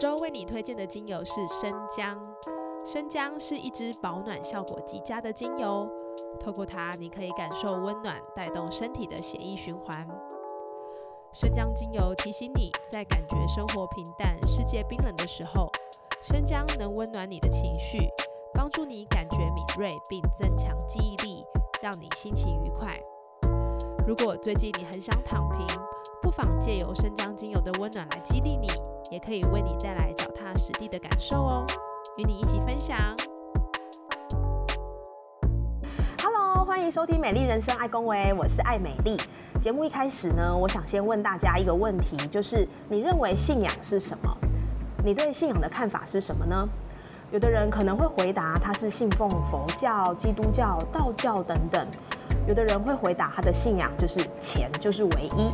周为你推荐的精油是生姜。生姜是一支保暖效果极佳的精油，透过它，你可以感受温暖，带动身体的血液循环。生姜精油提醒你在感觉生活平淡、世界冰冷的时候，生姜能温暖你的情绪，帮助你感觉敏锐，并增强记忆力，让你心情愉快。如果最近你很想躺平，不妨借由生姜精油的温暖来激励你。也可以为你带来脚踏实地的感受哦，与你一起分享。Hello，欢迎收听《美丽人生》，爱公维，我是爱美丽。节目一开始呢，我想先问大家一个问题，就是你认为信仰是什么？你对信仰的看法是什么呢？有的人可能会回答他是信奉佛教、基督教、道教等等；有的人会回答他的信仰就是钱就是唯一。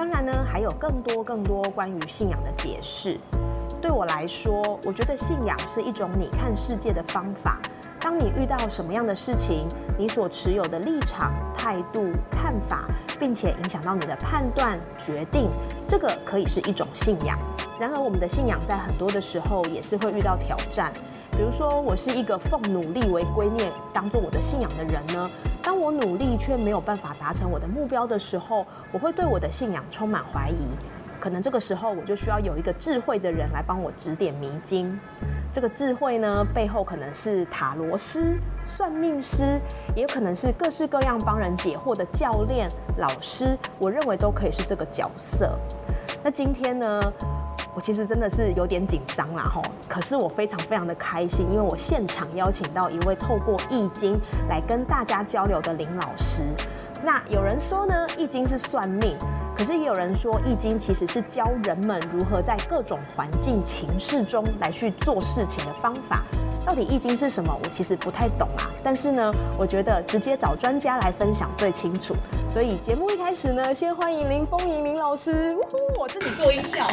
当然呢，还有更多更多关于信仰的解释。对我来说，我觉得信仰是一种你看世界的方法。当你遇到什么样的事情，你所持有的立场、态度、看法，并且影响到你的判断、决定，这个可以是一种信仰。然而，我们的信仰在很多的时候也是会遇到挑战。比如说，我是一个奉努力为圭臬当做我的信仰的人呢。当我努力却没有办法达成我的目标的时候，我会对我的信仰充满怀疑。可能这个时候我就需要有一个智慧的人来帮我指点迷津。这个智慧呢，背后可能是塔罗师、算命师，也有可能是各式各样帮人解惑的教练、老师。我认为都可以是这个角色。那今天呢？我其实真的是有点紧张啦吼，可是我非常非常的开心，因为我现场邀请到一位透过易经来跟大家交流的林老师。那有人说呢，易经是算命，可是也有人说，易经其实是教人们如何在各种环境情势中来去做事情的方法。到底易经是什么？我其实不太懂啊。但是呢，我觉得直接找专家来分享最清楚。所以节目一开始呢，先欢迎林风吟林老师。呜呼，我自己做音效。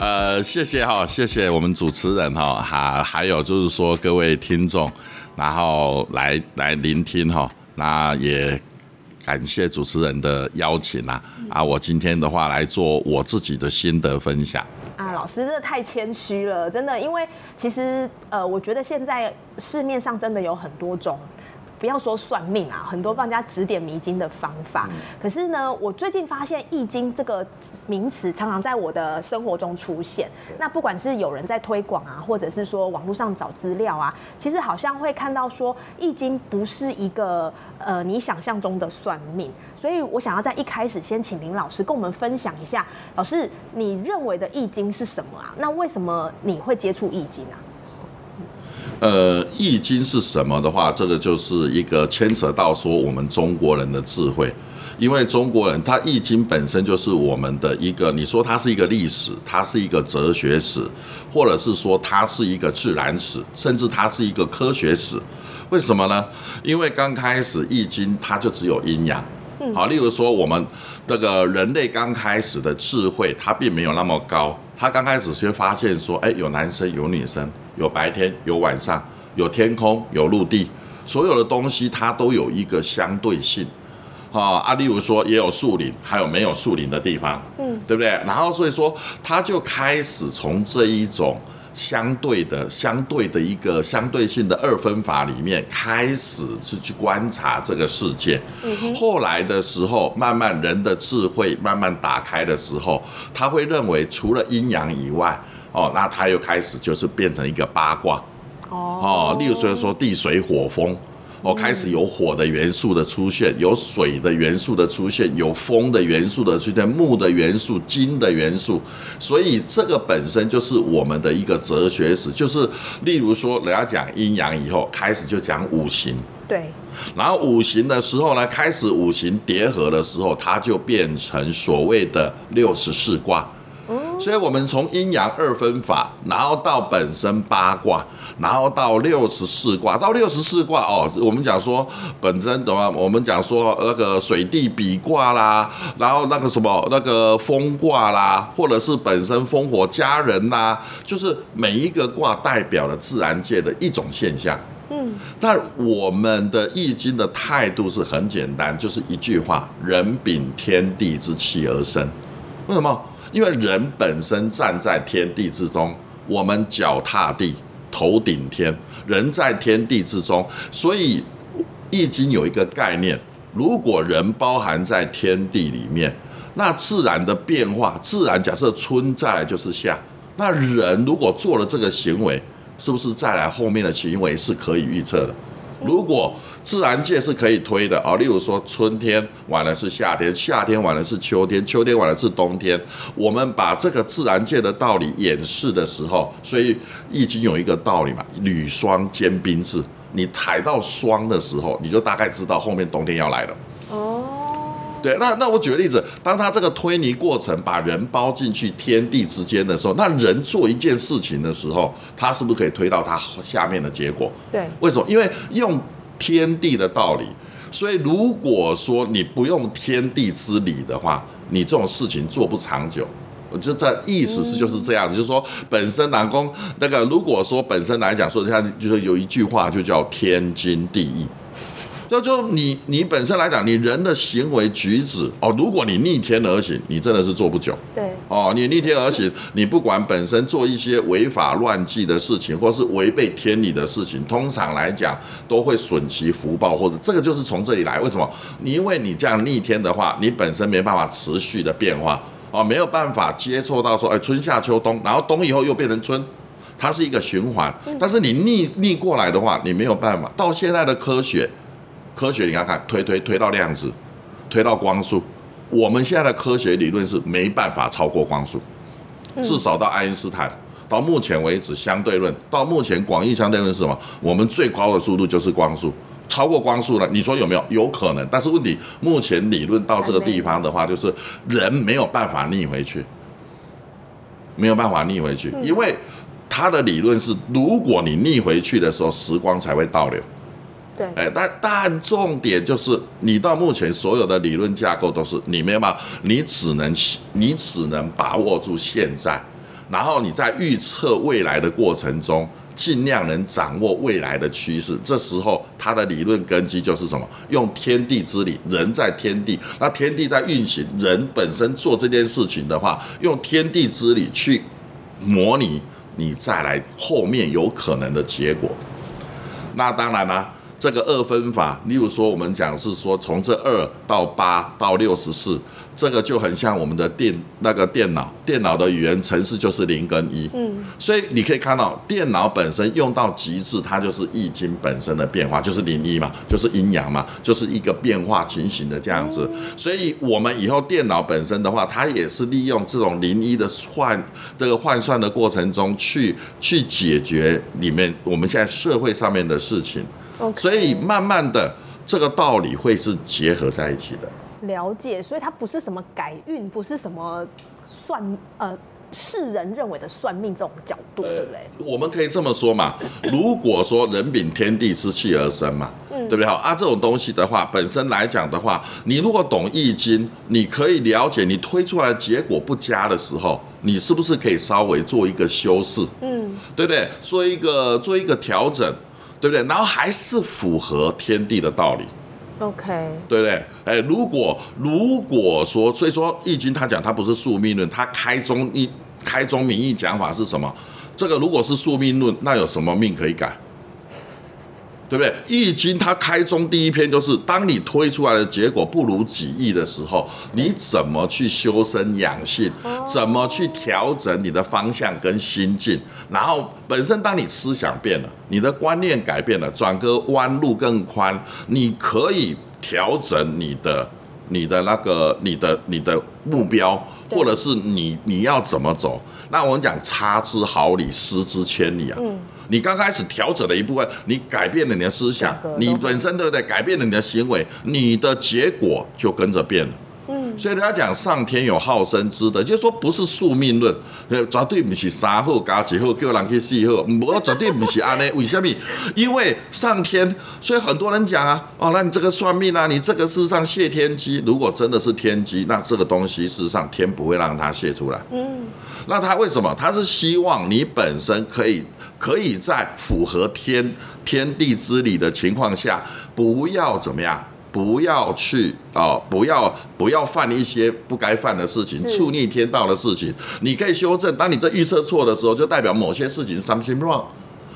呃，谢谢哈，谢谢我们主持人哈，还还有就是说各位听众，然后来来聆听哈，那也。感谢主持人的邀请啊！啊，我今天的话来做我自己的心得分享。老师，真的太谦虚了，真的，因为其实呃，我觉得现在市面上真的有很多种。不要说算命啊，很多帮人家指点迷津的方法。可是呢，我最近发现《易经》这个名词常常在我的生活中出现。那不管是有人在推广啊，或者是说网络上找资料啊，其实好像会看到说《易经》不是一个呃你想象中的算命。所以我想要在一开始先请林老师跟我们分享一下，老师你认为的《易经》是什么啊？那为什么你会接触《易经》啊？呃，易经是什么的话，这个就是一个牵扯到说我们中国人的智慧，因为中国人他易经本身就是我们的一个，你说它是一个历史，它是一个哲学史，或者是说它是一个自然史，甚至它是一个科学史。为什么呢？因为刚开始易经它就只有阴阳，好，例如说我们那个人类刚开始的智慧，它并没有那么高，他刚开始先发现说，哎，有男生有女生。有白天，有晚上，有天空，有陆地，所有的东西它都有一个相对性，啊啊，例如说也有树林，还有没有树林的地方，嗯，对不对？然后所以说，他就开始从这一种相对的、相对的一个相对性的二分法里面开始是去观察这个世界。后来的时候，慢慢人的智慧慢慢打开的时候，他会认为除了阴阳以外。哦，那他又开始就是变成一个八卦，哦，例如说说地水火风，哦，开始有火的元素的出现，有水的元素的出现，有风的元素的出现，木的元素，金的元素，所以这个本身就是我们的一个哲学史，就是例如说人家讲阴阳以后，开始就讲五行，对，然后五行的时候呢，开始五行叠合的时候，它就变成所谓的六十四卦。所以我们从阴阳二分法，然后到本身八卦，然后到六十四卦，到六十四卦哦，我们讲说本身的话，我们讲说那个水地比卦啦，然后那个什么那个风卦啦，或者是本身烽火佳人啦，就是每一个卦代表了自然界的一种现象。嗯，但我们的易经的态度是很简单，就是一句话：人秉天地之气而生。为什么？因为人本身站在天地之中，我们脚踏地，头顶天，人在天地之中，所以易经有一个概念：如果人包含在天地里面，那自然的变化，自然假设春再来就是夏，那人如果做了这个行为。是不是再来后面的行为是可以预测的？如果自然界是可以推的啊，例如说春天晚了是夏天，夏天晚了是秋天，秋天晚了是冬天。我们把这个自然界的道理演示的时候，所以易经有一个道理嘛，履霜兼冰制。你踩到霜的时候，你就大概知道后面冬天要来了。对，那那我举个例子，当他这个推泥过程把人包进去天地之间的时候，那人做一件事情的时候，他是不是可以推到他下面的结果？对，为什么？因为用天地的道理，所以如果说你不用天地之理的话，你这种事情做不长久。我觉得这意思是就是这样子，就是说本身南宫那个，如果说本身来讲说，像就是有一句话就叫天经地义。就就你你本身来讲，你人的行为举止哦，如果你逆天而行，你真的是做不久。对。哦，你逆天而行，你不管本身做一些违法乱纪的事情，或是违背天理的事情，通常来讲都会损其福报，或者这个就是从这里来。为什么？你因为你这样逆天的话，你本身没办法持续的变化哦，没有办法接触到说，哎，春夏秋冬，然后冬以后又变成春，它是一个循环。但是你逆逆过来的话，你没有办法。到现在的科学。科学，你看看，推推推到量子，推到光速，我们现在的科学理论是没办法超过光速，至少到爱因斯坦，到目前为止相对论，到目前广义相对论是什么？我们最高的速度就是光速，超过光速了，你说有没有？有可能，但是问题目前理论到这个地方的话，就是人没有办法逆回去，没有办法逆回去，因为他的理论是，如果你逆回去的时候，时光才会倒流。对，哎，但但重点就是，你到目前所有的理论架构都是你没有办法，你只能你只能把握住现在，然后你在预测未来的过程中，尽量能掌握未来的趋势。这时候，它的理论根基就是什么？用天地之理，人在天地，那天地在运行，人本身做这件事情的话，用天地之理去模拟，你再来后面有可能的结果。那当然啦。这个二分法，例如说，我们讲是说，从这二到八到六十四，这个就很像我们的电那个电脑，电脑的语言程式就是零跟一。嗯，所以你可以看到，电脑本身用到极致，它就是易经本身的变化，就是零一嘛，就是阴阳嘛，就是一个变化情形的这样子。所以我们以后电脑本身的话，它也是利用这种零一的换这个换算的过程中，去去解决里面我们现在社会上面的事情。所以慢慢的，这个道理会是结合在一起的。了解，所以它不是什么改运，不是什么算呃世人认为的算命这种角度，对不对？我们可以这么说嘛，如果说人禀天地之气而生嘛，对不对？好啊，这种东西的话，本身来讲的话，你如果懂易经，你可以了解，你推出来结果不佳的时候，你是不是可以稍微做一个修饰？嗯，对不对？做一个做一个调整。对不对？然后还是符合天地的道理，OK，对不对？哎，如果如果说，所以说《易经》他讲他不是宿命论，他开宗一开宗明义讲法是什么？这个如果是宿命论，那有什么命可以改？对不对？易经它开宗第一篇就是，当你推出来的结果不如己意的时候，你怎么去修身养性？怎么去调整你的方向跟心境？然后本身当你思想变了，你的观念改变了，转个弯路更宽，你可以调整你的、你的那个、你的、你的目标，或者是你你要怎么走？那我们讲差之毫厘，失之千里啊。你刚开始调整了一部分，你改变了你的思想，你本身对不对？改变了你的行为，你的结果就跟着变了。嗯，所以人家讲上天有好生之德，就是说不是宿命论，呃绝对不是三好加几好叫人去四好，我绝对不是安尼。为什么？因为上天，所以很多人讲啊，哦，那你这个算命啊，你这个事实上泄天机。如果真的是天机，那这个东西事实上天不会让它泄出来。嗯，那他为什么？他是希望你本身可以可以在符合天天地之理的情况下，不要怎么样。不要去哦，不要不要犯一些不该犯的事情，触逆天道的事情。你可以修正，当你这预测错的时候，就代表某些事情 something wrong。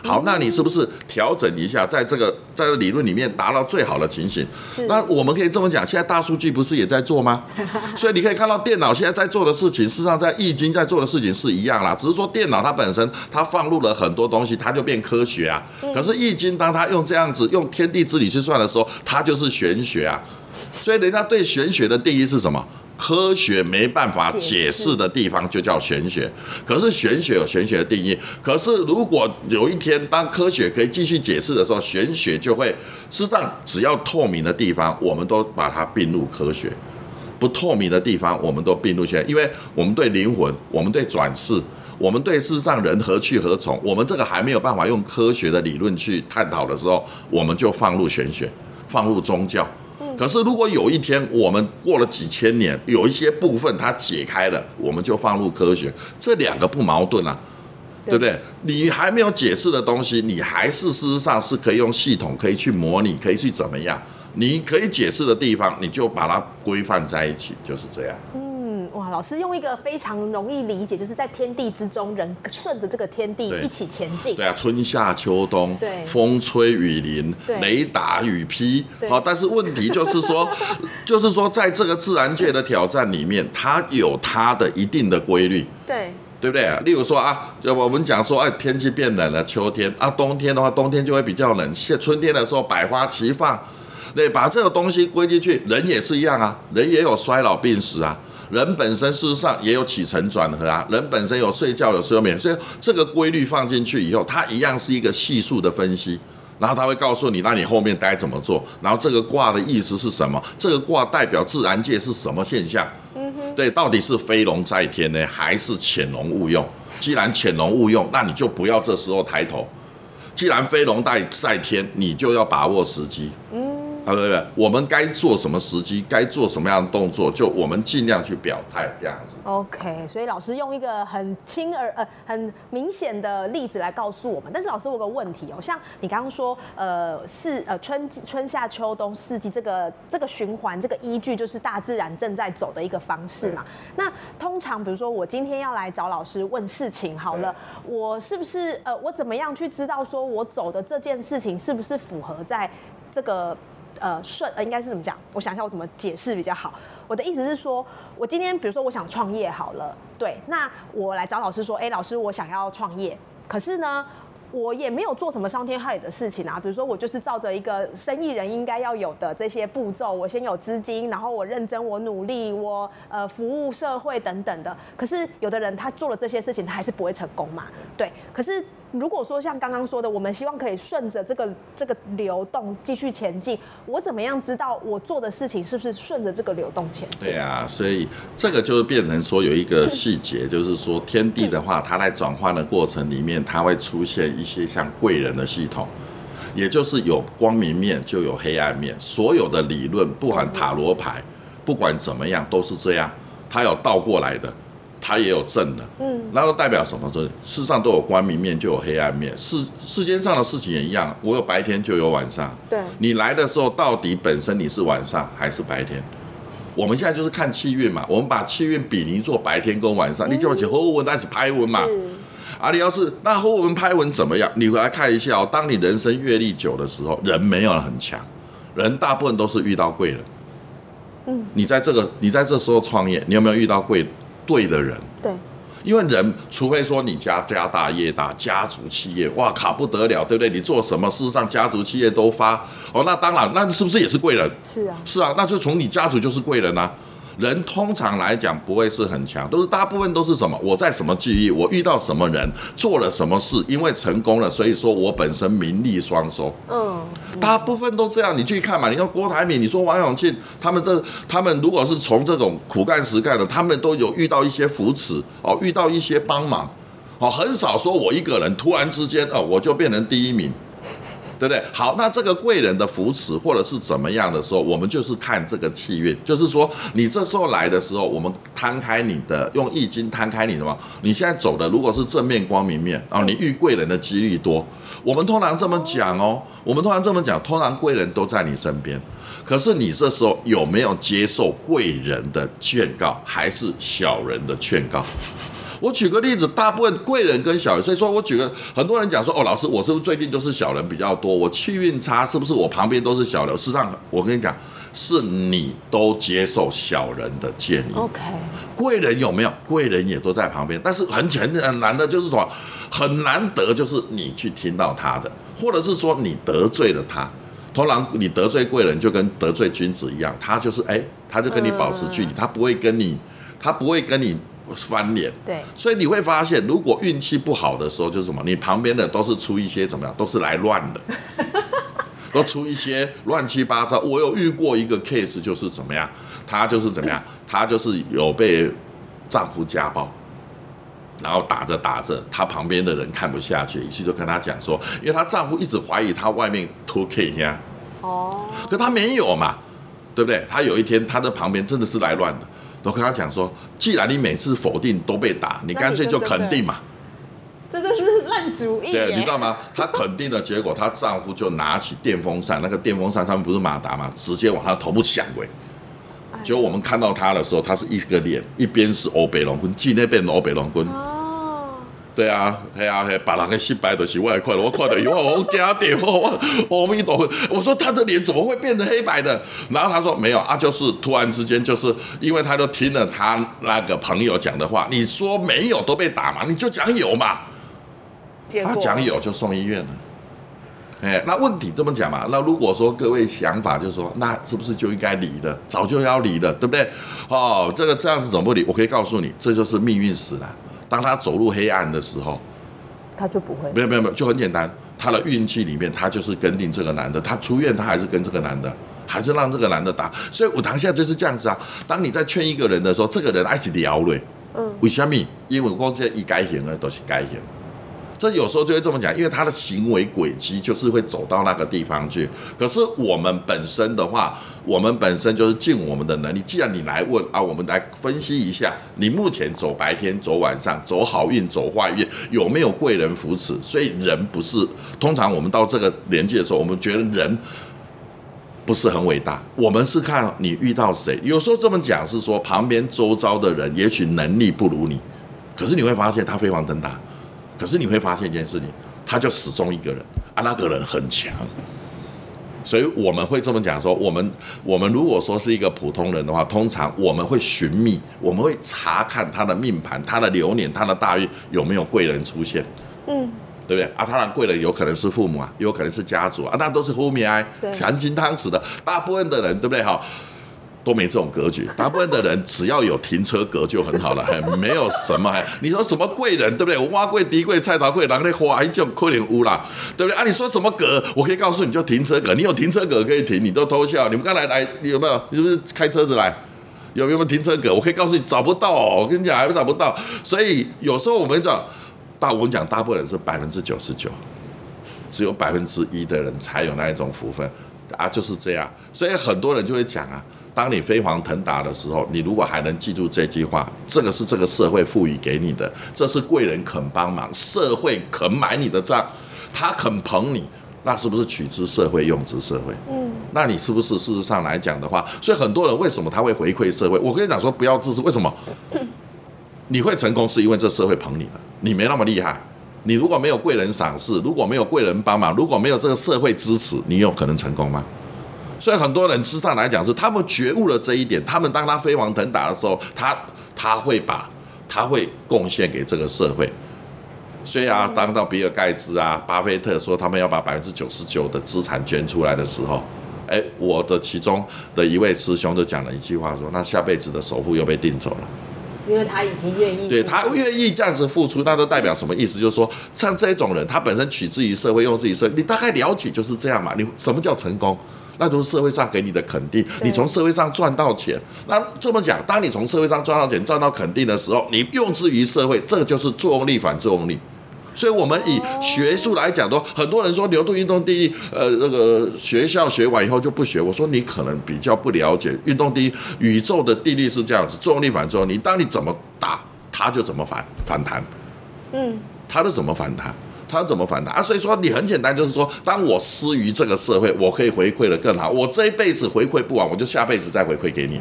好，那你是不是调整一下，在这个在这理论里面达到最好的情形？是那我们可以这么讲，现在大数据不是也在做吗？所以你可以看到电脑现在在做的事情，事实上在易经在做的事情是一样啦，只是说电脑它本身它放入了很多东西，它就变科学啊。可是易经当它用这样子用天地之理去算的时候，它就是玄学啊。所以人家对玄学的定义是什么？科学没办法解释的地方就叫玄学，可是玄学有玄学的定义。可是如果有一天当科学可以继续解释的时候，玄学就会，事实上只要透明的地方，我们都把它并入科学；不透明的地方，我们都并入玄学，因为我们对灵魂，我们对转世。我们对世上人何去何从，我们这个还没有办法用科学的理论去探讨的时候，我们就放入玄学，放入宗教。可是，如果有一天我们过了几千年，有一些部分它解开了，我们就放入科学，这两个不矛盾啊，对不对？你还没有解释的东西，你还是事实上是可以用系统可以去模拟，可以去怎么样？你可以解释的地方，你就把它规范在一起，就是这样。老师用一个非常容易理解，就是在天地之中，人顺着这个天地一起前进。对啊，春夏秋冬，对风吹雨淋对，雷打雨劈，好，但是问题就是说，就是说，在这个自然界的挑战里面，它有它的一定的规律。对对不对？例如说啊，就我们讲说，哎，天气变冷了，秋天啊，冬天的话，冬天就会比较冷。现春天的时候，百花齐放，对，把这个东西归进去，人也是一样啊，人也有衰老病死啊，人本身事实上也有起承转合啊，人本身有睡觉有睡眠，所以这个规律放进去以后，它一样是一个系数的分析。然后他会告诉你，那你后面该怎么做？然后这个卦的意思是什么？这个卦代表自然界是什么现象？对，到底是飞龙在天呢，还是潜龙勿用？既然潜龙勿用，那你就不要这时候抬头。既然飞龙在在天，你就要把握时机。嗯，啊，对不对？我们该做什么时机，该做什么样的动作，就我们尽量去表态，这样子。，OK，所以老师用一个很轻而呃很明显的例子来告诉我们。但是老师我有个问题哦，像你刚刚说呃四呃春季春夏秋冬四季这个这个循环这个依据就是大自然正在走的一个方式嘛。那通常比如说我今天要来找老师问事情好了，我是不是呃我怎么样去知道说我走的这件事情是不是符合在这个呃顺呃应该是怎么讲？我想一下我怎么解释比较好。我的意思是说，我今天比如说我想创业好了，对，那我来找老师说，哎、老师我想要创业，可是呢。我也没有做什么伤天害理的事情啊，比如说我就是照着一个生意人应该要有的这些步骤，我先有资金，然后我认真，我努力，我呃服务社会等等的。可是有的人他做了这些事情，他还是不会成功嘛，对。可是如果说像刚刚说的，我们希望可以顺着这个这个流动继续前进，我怎么样知道我做的事情是不是顺着这个流动前进？对啊，所以这个就是变成说有一个细节，就是说天地的话，它在转换的过程里面，它会出现一些像贵人的系统，也就是有光明面就有黑暗面，所有的理论，不管塔罗牌，不管怎么样都是这样，它有倒过来的。它也有正的，嗯，那都代表什么？这世上都有光明面，就有黑暗面。世世间上的事情也一样，我有白天就有晚上。对你来的时候，到底本身你是晚上还是白天？我们现在就是看气运嘛，我们把气运比拟做白天跟晚上，你就要写后文，那是拍文嘛。啊，你要是那后文拍文怎么样？你回来看一下哦，当你人生阅历久的时候，人没有很强，人大部分都是遇到贵人。嗯，你在这个你在这时候创业，你有没有遇到贵对的人？对，因为人，除非说你家家大业大，家族企业，哇卡不得了，对不对？你做什么事上家族企业都发哦，那当然，那是不是也是贵人？是啊，是啊，那就从你家族就是贵人啊。人通常来讲不会是很强，都是大部分都是什么？我在什么记忆，我遇到什么人，做了什么事，因为成功了，所以说我本身名利双收。嗯，大部分都这样，你去看嘛。你看郭台铭，你说王永庆，他们这他们如果是从这种苦干实干的，他们都有遇到一些扶持哦，遇到一些帮忙哦，很少说我一个人突然之间哦，我就变成第一名。对不对？好，那这个贵人的扶持或者是怎么样的时候，我们就是看这个气运，就是说你这时候来的时候，我们摊开你的用易经摊开你什么？你现在走的如果是正面光明面啊，你遇贵人的几率多。我们通常这么讲哦，我们通常这么讲，通常贵人都在你身边。可是你这时候有没有接受贵人的劝告，还是小人的劝告？我举个例子，大部分贵人跟小人，所以说我举个很多人讲说，哦，老师，我是不是最近都是小人比较多？我气运差，是不是我旁边都是小人？事实上，我跟你讲，是你都接受小人的建议。OK，贵人有没有？贵人也都在旁边，但是很很很难的就是什么？很难得就是你去听到他的，或者是说你得罪了他。通常你得罪贵人就跟得罪君子一样，他就是哎，他就跟你保持距离，他不会跟你，他不会跟你翻脸。对，所以你会发现，如果运气不好的时候，就是什么？你旁边的都是出一些怎么样？都是来乱的，都出一些乱七八糟。我有遇过一个 case，就是怎么样？她就是怎么样？她就是有被丈夫家暴，然后打着打着，她旁边的人看不下去，于是就跟她讲说，因为她丈夫一直怀疑她外面偷 K 呀，哦，可她没有嘛，对不对？她有一天，她的旁边真的是来乱的。都跟他讲说，既然你每次否定都被打，你干脆就肯定嘛。这真是烂主意对，你知道吗？她肯定的结果，她丈夫就拿起电风扇，那个电风扇上面不是马达嘛，直接往她头部响喂。结果我们看到她的时候，她是一个脸，一边是欧北龙棍，进那边欧北龙棍。哦，对啊，嘿啊，嘿，把人给失败的是我也看了，我看了以后我给他点，我我阿弥陀佛，我说他的脸怎么会变成黑白的？然后他说没有啊，就是突然之间，就是因为他都听了他那个朋友讲的话，你说没有都被打嘛，你就讲有嘛。他讲有就送医院了。哎，那问题这么讲嘛？那如果说各位想法就是说，那是不是就应该离的？早就要离的，对不对？哦，这个这样子怎么不离？我可以告诉你，这就是命运使然。当他走入黑暗的时候，他就不会没有没有没有，就很简单，他的运气里面，他就是跟定这个男的，他出院他还是跟这个男的，还是让这个男的打。所以我当下就是这样子啊。当你在劝一个人的时候，这个人爱是聊嘞，嗯，为什么？因为光这一改行了都是改行。这有时候就会这么讲，因为他的行为轨迹就是会走到那个地方去。可是我们本身的话，我们本身就是尽我们的能力。既然你来问啊，我们来分析一下，你目前走白天、走晚上、走好运、走坏运，有没有贵人扶持？所以人不是通常我们到这个年纪的时候，我们觉得人不是很伟大，我们是看你遇到谁。有时候这么讲是说，旁边周遭的人也许能力不如你，可是你会发现他飞黄腾达。可是你会发现一件事情，他就始终一个人啊，那个人很强。所以我们会这么讲说，我们我们如果说是一个普通人的话，通常我们会寻觅，我们会查看他的命盘、他的流年、他的大运有没有贵人出现。嗯，对不对啊？当然，贵人有可能是父母啊，也有可能是家族啊，那都是后面哎对含金汤匙的。大部分的人，对不对？哈，都没这种格局。大部分的人只要有停车格就很好了，还没有什么。还你说什么贵人，对不对？我挖贵、低贵、菜桃贵、人类花，这种可能污啦，对不对啊？你说什么格？我可以告诉你，就停车格。你有停车格可以停，你都偷笑。你们刚才来，你有没有？你是不是开车子来？有没有停车格？我可以告诉你，找不到哦。我跟你讲，还找不到。所以有时候我们讲，大我们讲，大部分人是百分之九十九，只有百分之一的人才有那一种福分啊，就是这样。所以很多人就会讲啊，当你飞黄腾达的时候，你如果还能记住这句话，这个是这个社会赋予给你的，这是贵人肯帮忙，社会肯买你的账，他肯捧你，那是不是取之社会，用之社会？嗯，那你是不是事实上来讲的话，所以很多人为什么他会回馈社会？我跟你讲说，不要自私，为什么？你会成功是因为这社会捧你了，你没那么厉害。你如果没有贵人赏识，如果没有贵人帮忙，如果没有这个社会支持，你有可能成功吗？所以很多人事实上来讲是他们觉悟了这一点，他们当他飞黄腾达的时候，他他会把他会贡献给这个社会。所以啊，当到比尔盖茨啊、巴菲特说他们要把百分之九十九的资产捐出来的时候，哎，我的其中的一位师兄就讲了一句话说，那下辈子的首付又被定走了。因为他已经愿意，对他愿意这样子付出，那都代表什么意思？就是说，像这种人，他本身取之于社会，用之于社会，你大概了解就是这样嘛。你什么叫成功？那都是社会上给你的肯定。你从社会上赚到钱，那这么讲，当你从社会上赚到钱、赚到肯定的时候，你用之于社会，这个就是作用力反作用力。所以，我们以学术来讲，都很多人说牛顿运动第一，呃，那个学校学完以后就不学。我说你可能比较不了解运动第一，宇宙的定律是这样子，作用力反作用力。当你怎么打，它就怎么反反弹。嗯，它就怎么反弹，他怎么反弹啊？所以说你很简单，就是说，当我施于这个社会，我可以回馈的更好。我这一辈子回馈不完，我就下辈子再回馈给你。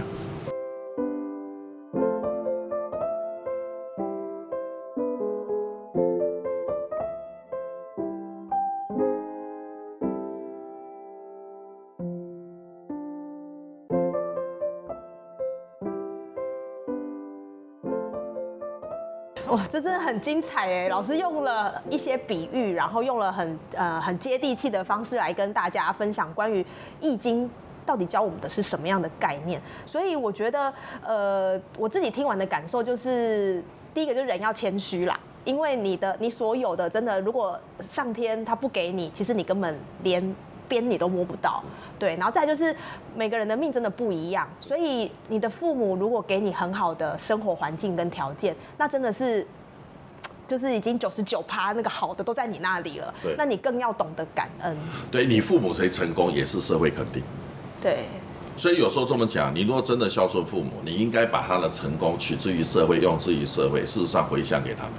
精彩哎！老师用了一些比喻，然后用了很呃很接地气的方式来跟大家分享关于《易经》到底教我们的是什么样的概念。所以我觉得，呃，我自己听完的感受就是，第一个就是人要谦虚啦，因为你的你所有的真的，如果上天他不给你，其实你根本连边你都摸不到。对，然后再就是每个人的命真的不一样，所以你的父母如果给你很好的生活环境跟条件，那真的是就是已经九十九趴那个好的都在你那里了。对，那你更要懂得感恩。对你父母可以成功，也是社会肯定。对，所以有时候这么讲，你如果真的孝顺父母，你应该把他的成功取之于社会，用之于社会，事实上回向给他们。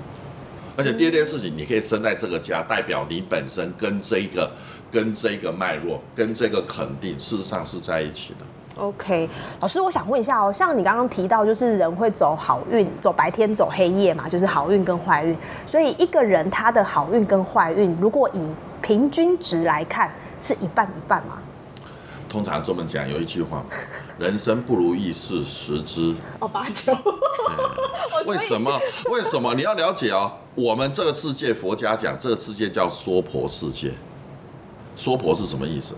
而且第二件事情，你可以生在这个家，代表你本身跟这个。跟这个脉络，跟这个肯定，事实上是在一起的。OK，老师，我想问一下哦，像你刚刚提到，就是人会走好运，走白天，走黑夜嘛，就是好运跟坏运。所以一个人他的好运跟坏运，如果以平均值来看，是一半一半吗？通常这么讲，有一句话，人生不如意事十之哦八九。为什么？为什么？你要了解哦，我们这个世界，佛家讲这个世界叫娑婆世界。娑婆是什么意思？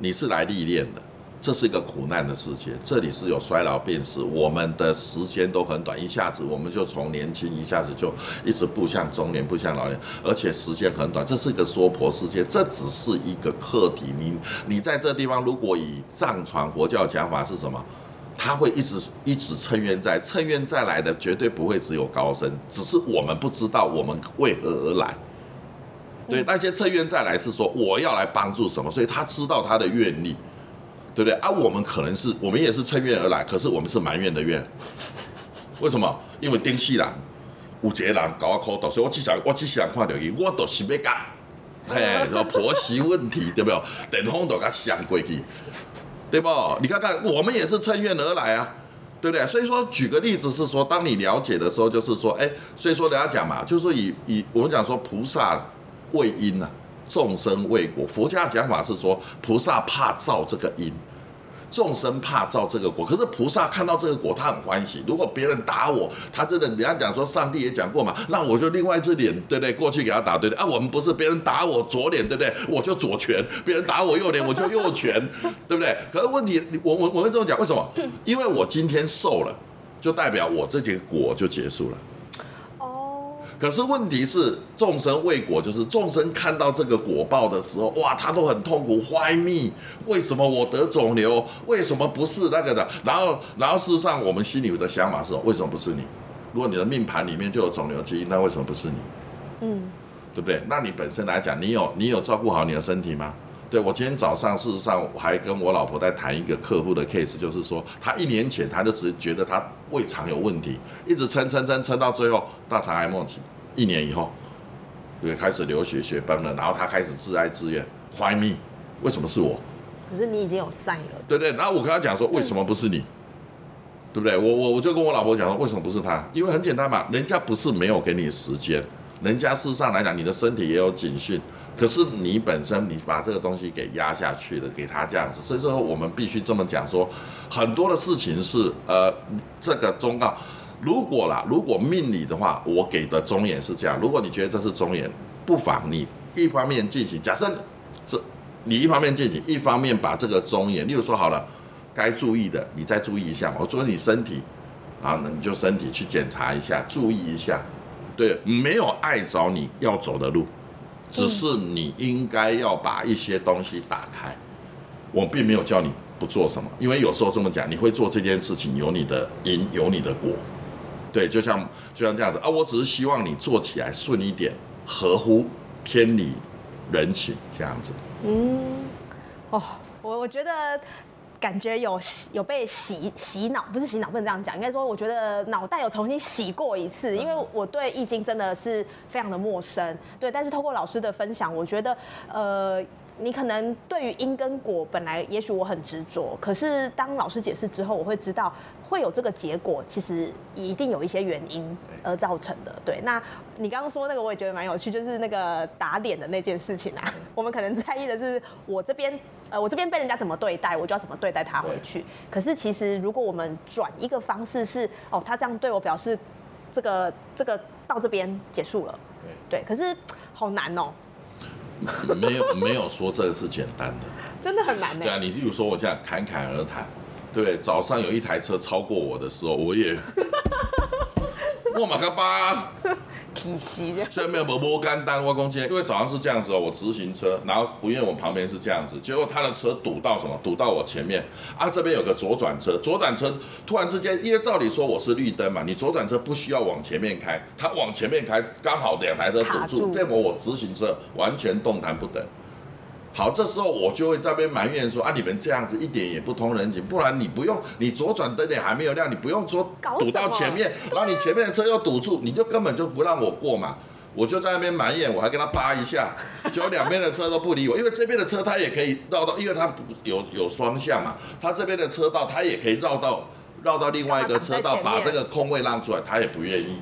你是来历练的，这是一个苦难的世界，这里是有衰老病死，我们的时间都很短，一下子我们就从年轻一下子就一直步向中年，步向老年，而且时间很短，这是一个娑婆世界，这只是一个课题。你你在这地方，如果以藏传佛教讲法是什么？他会一直一直趁冤在，趁冤再来的绝对不会只有高僧，只是我们不知道我们为何而来。对那些趁冤再来是说我要来帮助什么，所以他知道他的愿力，对不对啊？我们可能是我们也是趁愿而来，可是我们是埋怨的怨。为什么？因为丁西人、五杰人搞我口头，所以我只想我只想看到伊，我都是要干，嘿，婆媳问题对不对？电风都甲想过去，对不？你看看我们也是趁愿而来啊，对不对？所以说举个例子是说，当你了解的时候，就是说，哎，所以说人家讲嘛，就是说以以我们讲说菩萨。为因呐，众生为果。佛家讲法是说，菩萨怕造这个因，众生怕造这个果。可是菩萨看到这个果，他很欢喜。如果别人打我，他真的，人家讲说，上帝也讲过嘛，那我就另外一只脸，对不对？过去给他打，对不对？啊，我们不是别人打我左脸，对不对？我就左拳；别人打我右脸，我就右拳，对不对？可是问题，我我我会这么讲，为什么？因为我今天瘦了，就代表我这几个果就结束了。可是问题是，众生未果，就是众生看到这个果报的时候，哇，他都很痛苦，Why me？为什么我得肿瘤？为什么不是那个的？然后，然后事实上，我们心里的想法是，为什么不是你？如果你的命盘里面就有肿瘤基因，那为什么不是你？嗯，对不对？那你本身来讲，你有你有照顾好你的身体吗？对我今天早上，事实上我还跟我老婆在谈一个客户的 case，就是说他一年前他就只觉得他胃肠有问题，一直撑撑撑撑到最后大肠癌末期，一年以后也开始流血血崩了，然后他开始自哀自怨，怀命，为什么是我？可是你已经有晒了，对不对？然后我跟他讲说，为什么不是你？对不对？我我我就跟我老婆讲说，为什么不是他？因为很简单嘛，人家不是没有给你时间，人家事实上来讲，你的身体也有警讯。可是你本身你把这个东西给压下去了，给他这样子，所以说我们必须这么讲说，很多的事情是呃这个忠告，如果啦，如果命理的话，我给的忠言是这样，如果你觉得这是忠言，不妨你一方面进行，假设是你一方面进行，一方面把这个忠言，例如说好了，该注意的你再注意一下嘛。我说你身体啊，那你就身体去检查一下，注意一下。对，没有碍着你要走的路，只是你应该要把一些东西打开。我并没有叫你不做什么，因为有时候这么讲，你会做这件事情，有你的因，有你的果。对，就像就像这样子啊，我只是希望你做起来顺一点，合乎天理人情这样子。嗯，哦，我我觉得感觉有有被洗洗脑，不是洗脑，不能这样讲，应该说我觉得脑袋有重新洗过一次，因为我对易经真的是非常的陌生，对，但是通过老师的分享，我觉得呃。你可能对于因跟果本来也许我很执着，可是当老师解释之后，我会知道会有这个结果，其实一定有一些原因而造成的。对，那你刚刚说那个我也觉得蛮有趣，就是那个打脸的那件事情啊，我们可能在意的是我这边，呃，我这边被人家怎么对待，我就要怎么对待他回去。可是其实如果我们转一个方式是，哦，他这样对我表示，这个这个到这边结束了，对，可是好难哦。没有没有说这个是简单的，真的很难的。对啊，你比如说我这样侃侃而谈，对不对？早上有一台车超过我的时候，我也，我马克巴。体息的，虽然没有摩摩干单挖空间，因为早上是这样子哦，我直行车，然后因为我旁边是这样子，结果他的车堵到什么？堵到我前面啊，这边有个左转车，左转车突然之间，因为照理说我是绿灯嘛，你左转车不需要往前面开，他往前面开，刚好两台车堵住，变我我直行车完全动弹不得。好，这时候我就会在边埋怨说啊，你们这样子一点也不通人情，不然你不用，你左转灯也还没有亮，你不用说堵到前面，然后你前面的车又堵住，你就根本就不让我过嘛。我就在那边埋怨，我还跟他扒一下，结果两边的车都不理我，因为这边的车他也可以绕到，因为他有有双向嘛，他这边的车道他也可以绕到绕到另外一个车道，把这个空位让出来，他也不愿意。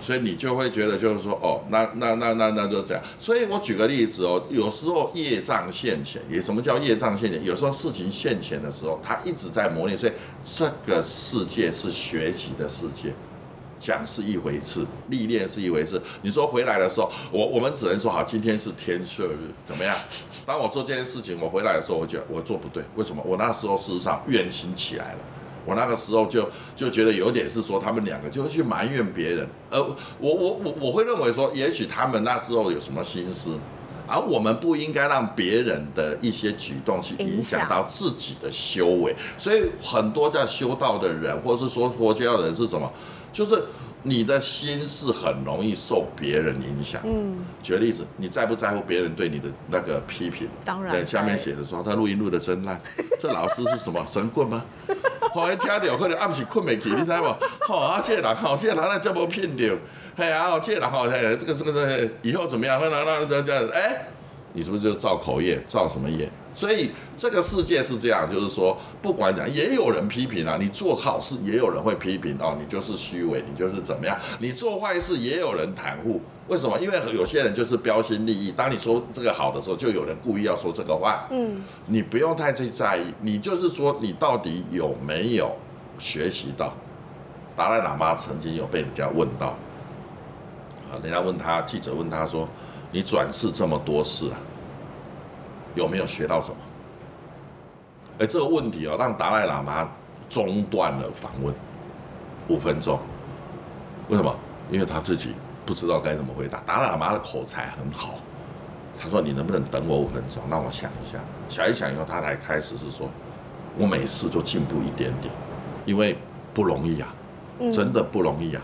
所以你就会觉得，就是说，哦，那那那那那就这样。所以我举个例子哦，有时候业障现前，也什么叫业障现前？有时候事情现前的时候，他一直在磨练。所以这个世界是学习的世界，讲是一回事，历练是一回事。你说回来的时候，我我们只能说好，今天是天赦日，怎么样？当我做这件事情，我回来的时候，我觉得我做不对，为什么？我那时候事实上怨心起来了。我那个时候就就觉得有点是说他们两个就会去埋怨别人，呃我我我我会认为说，也许他们那时候有什么心思，而我们不应该让别人的一些举动去影响到自己的修为。所以很多在修道的人，或是说佛教的人是什么，就是你的心是很容易受别人影响。嗯，举个例子，你在不在乎别人对你的那个批评？当然。下面写的说他录音录的真烂，这老师是什么神棍吗？后来，听到可能暗时困没起，你知无？好啊，这人好，这人那这么骗着，嘿啊，这人好，嘿，这个这个这以后怎么样？那那那这样，哎，你是不是就造口业，造什么业？所以这个世界是这样，就是说，不管讲，也有人批评啊，你做好事，也有人会批评哦，你就是虚伪，你就是怎么样？你做坏事，也有人袒护。为什么？因为有些人就是标新立异。当你说这个好的时候，就有人故意要说这个坏。嗯，你不用太去在意。你就是说，你到底有没有学习到？达赖喇嘛曾经有被人家问到，啊，人家问他，记者问他说：“你转世这么多事啊，有没有学到什么？”哎，这个问题哦，让达赖喇嘛中断了访问五分钟。为什么？因为他自己。不知道该怎么回答。达赖喇嘛的口才很好，他说：“你能不能等我五分钟，让我想一下？”想一想以后，他才开始是说：“我每次都进步一点点，因为不容易啊，真的不容易啊，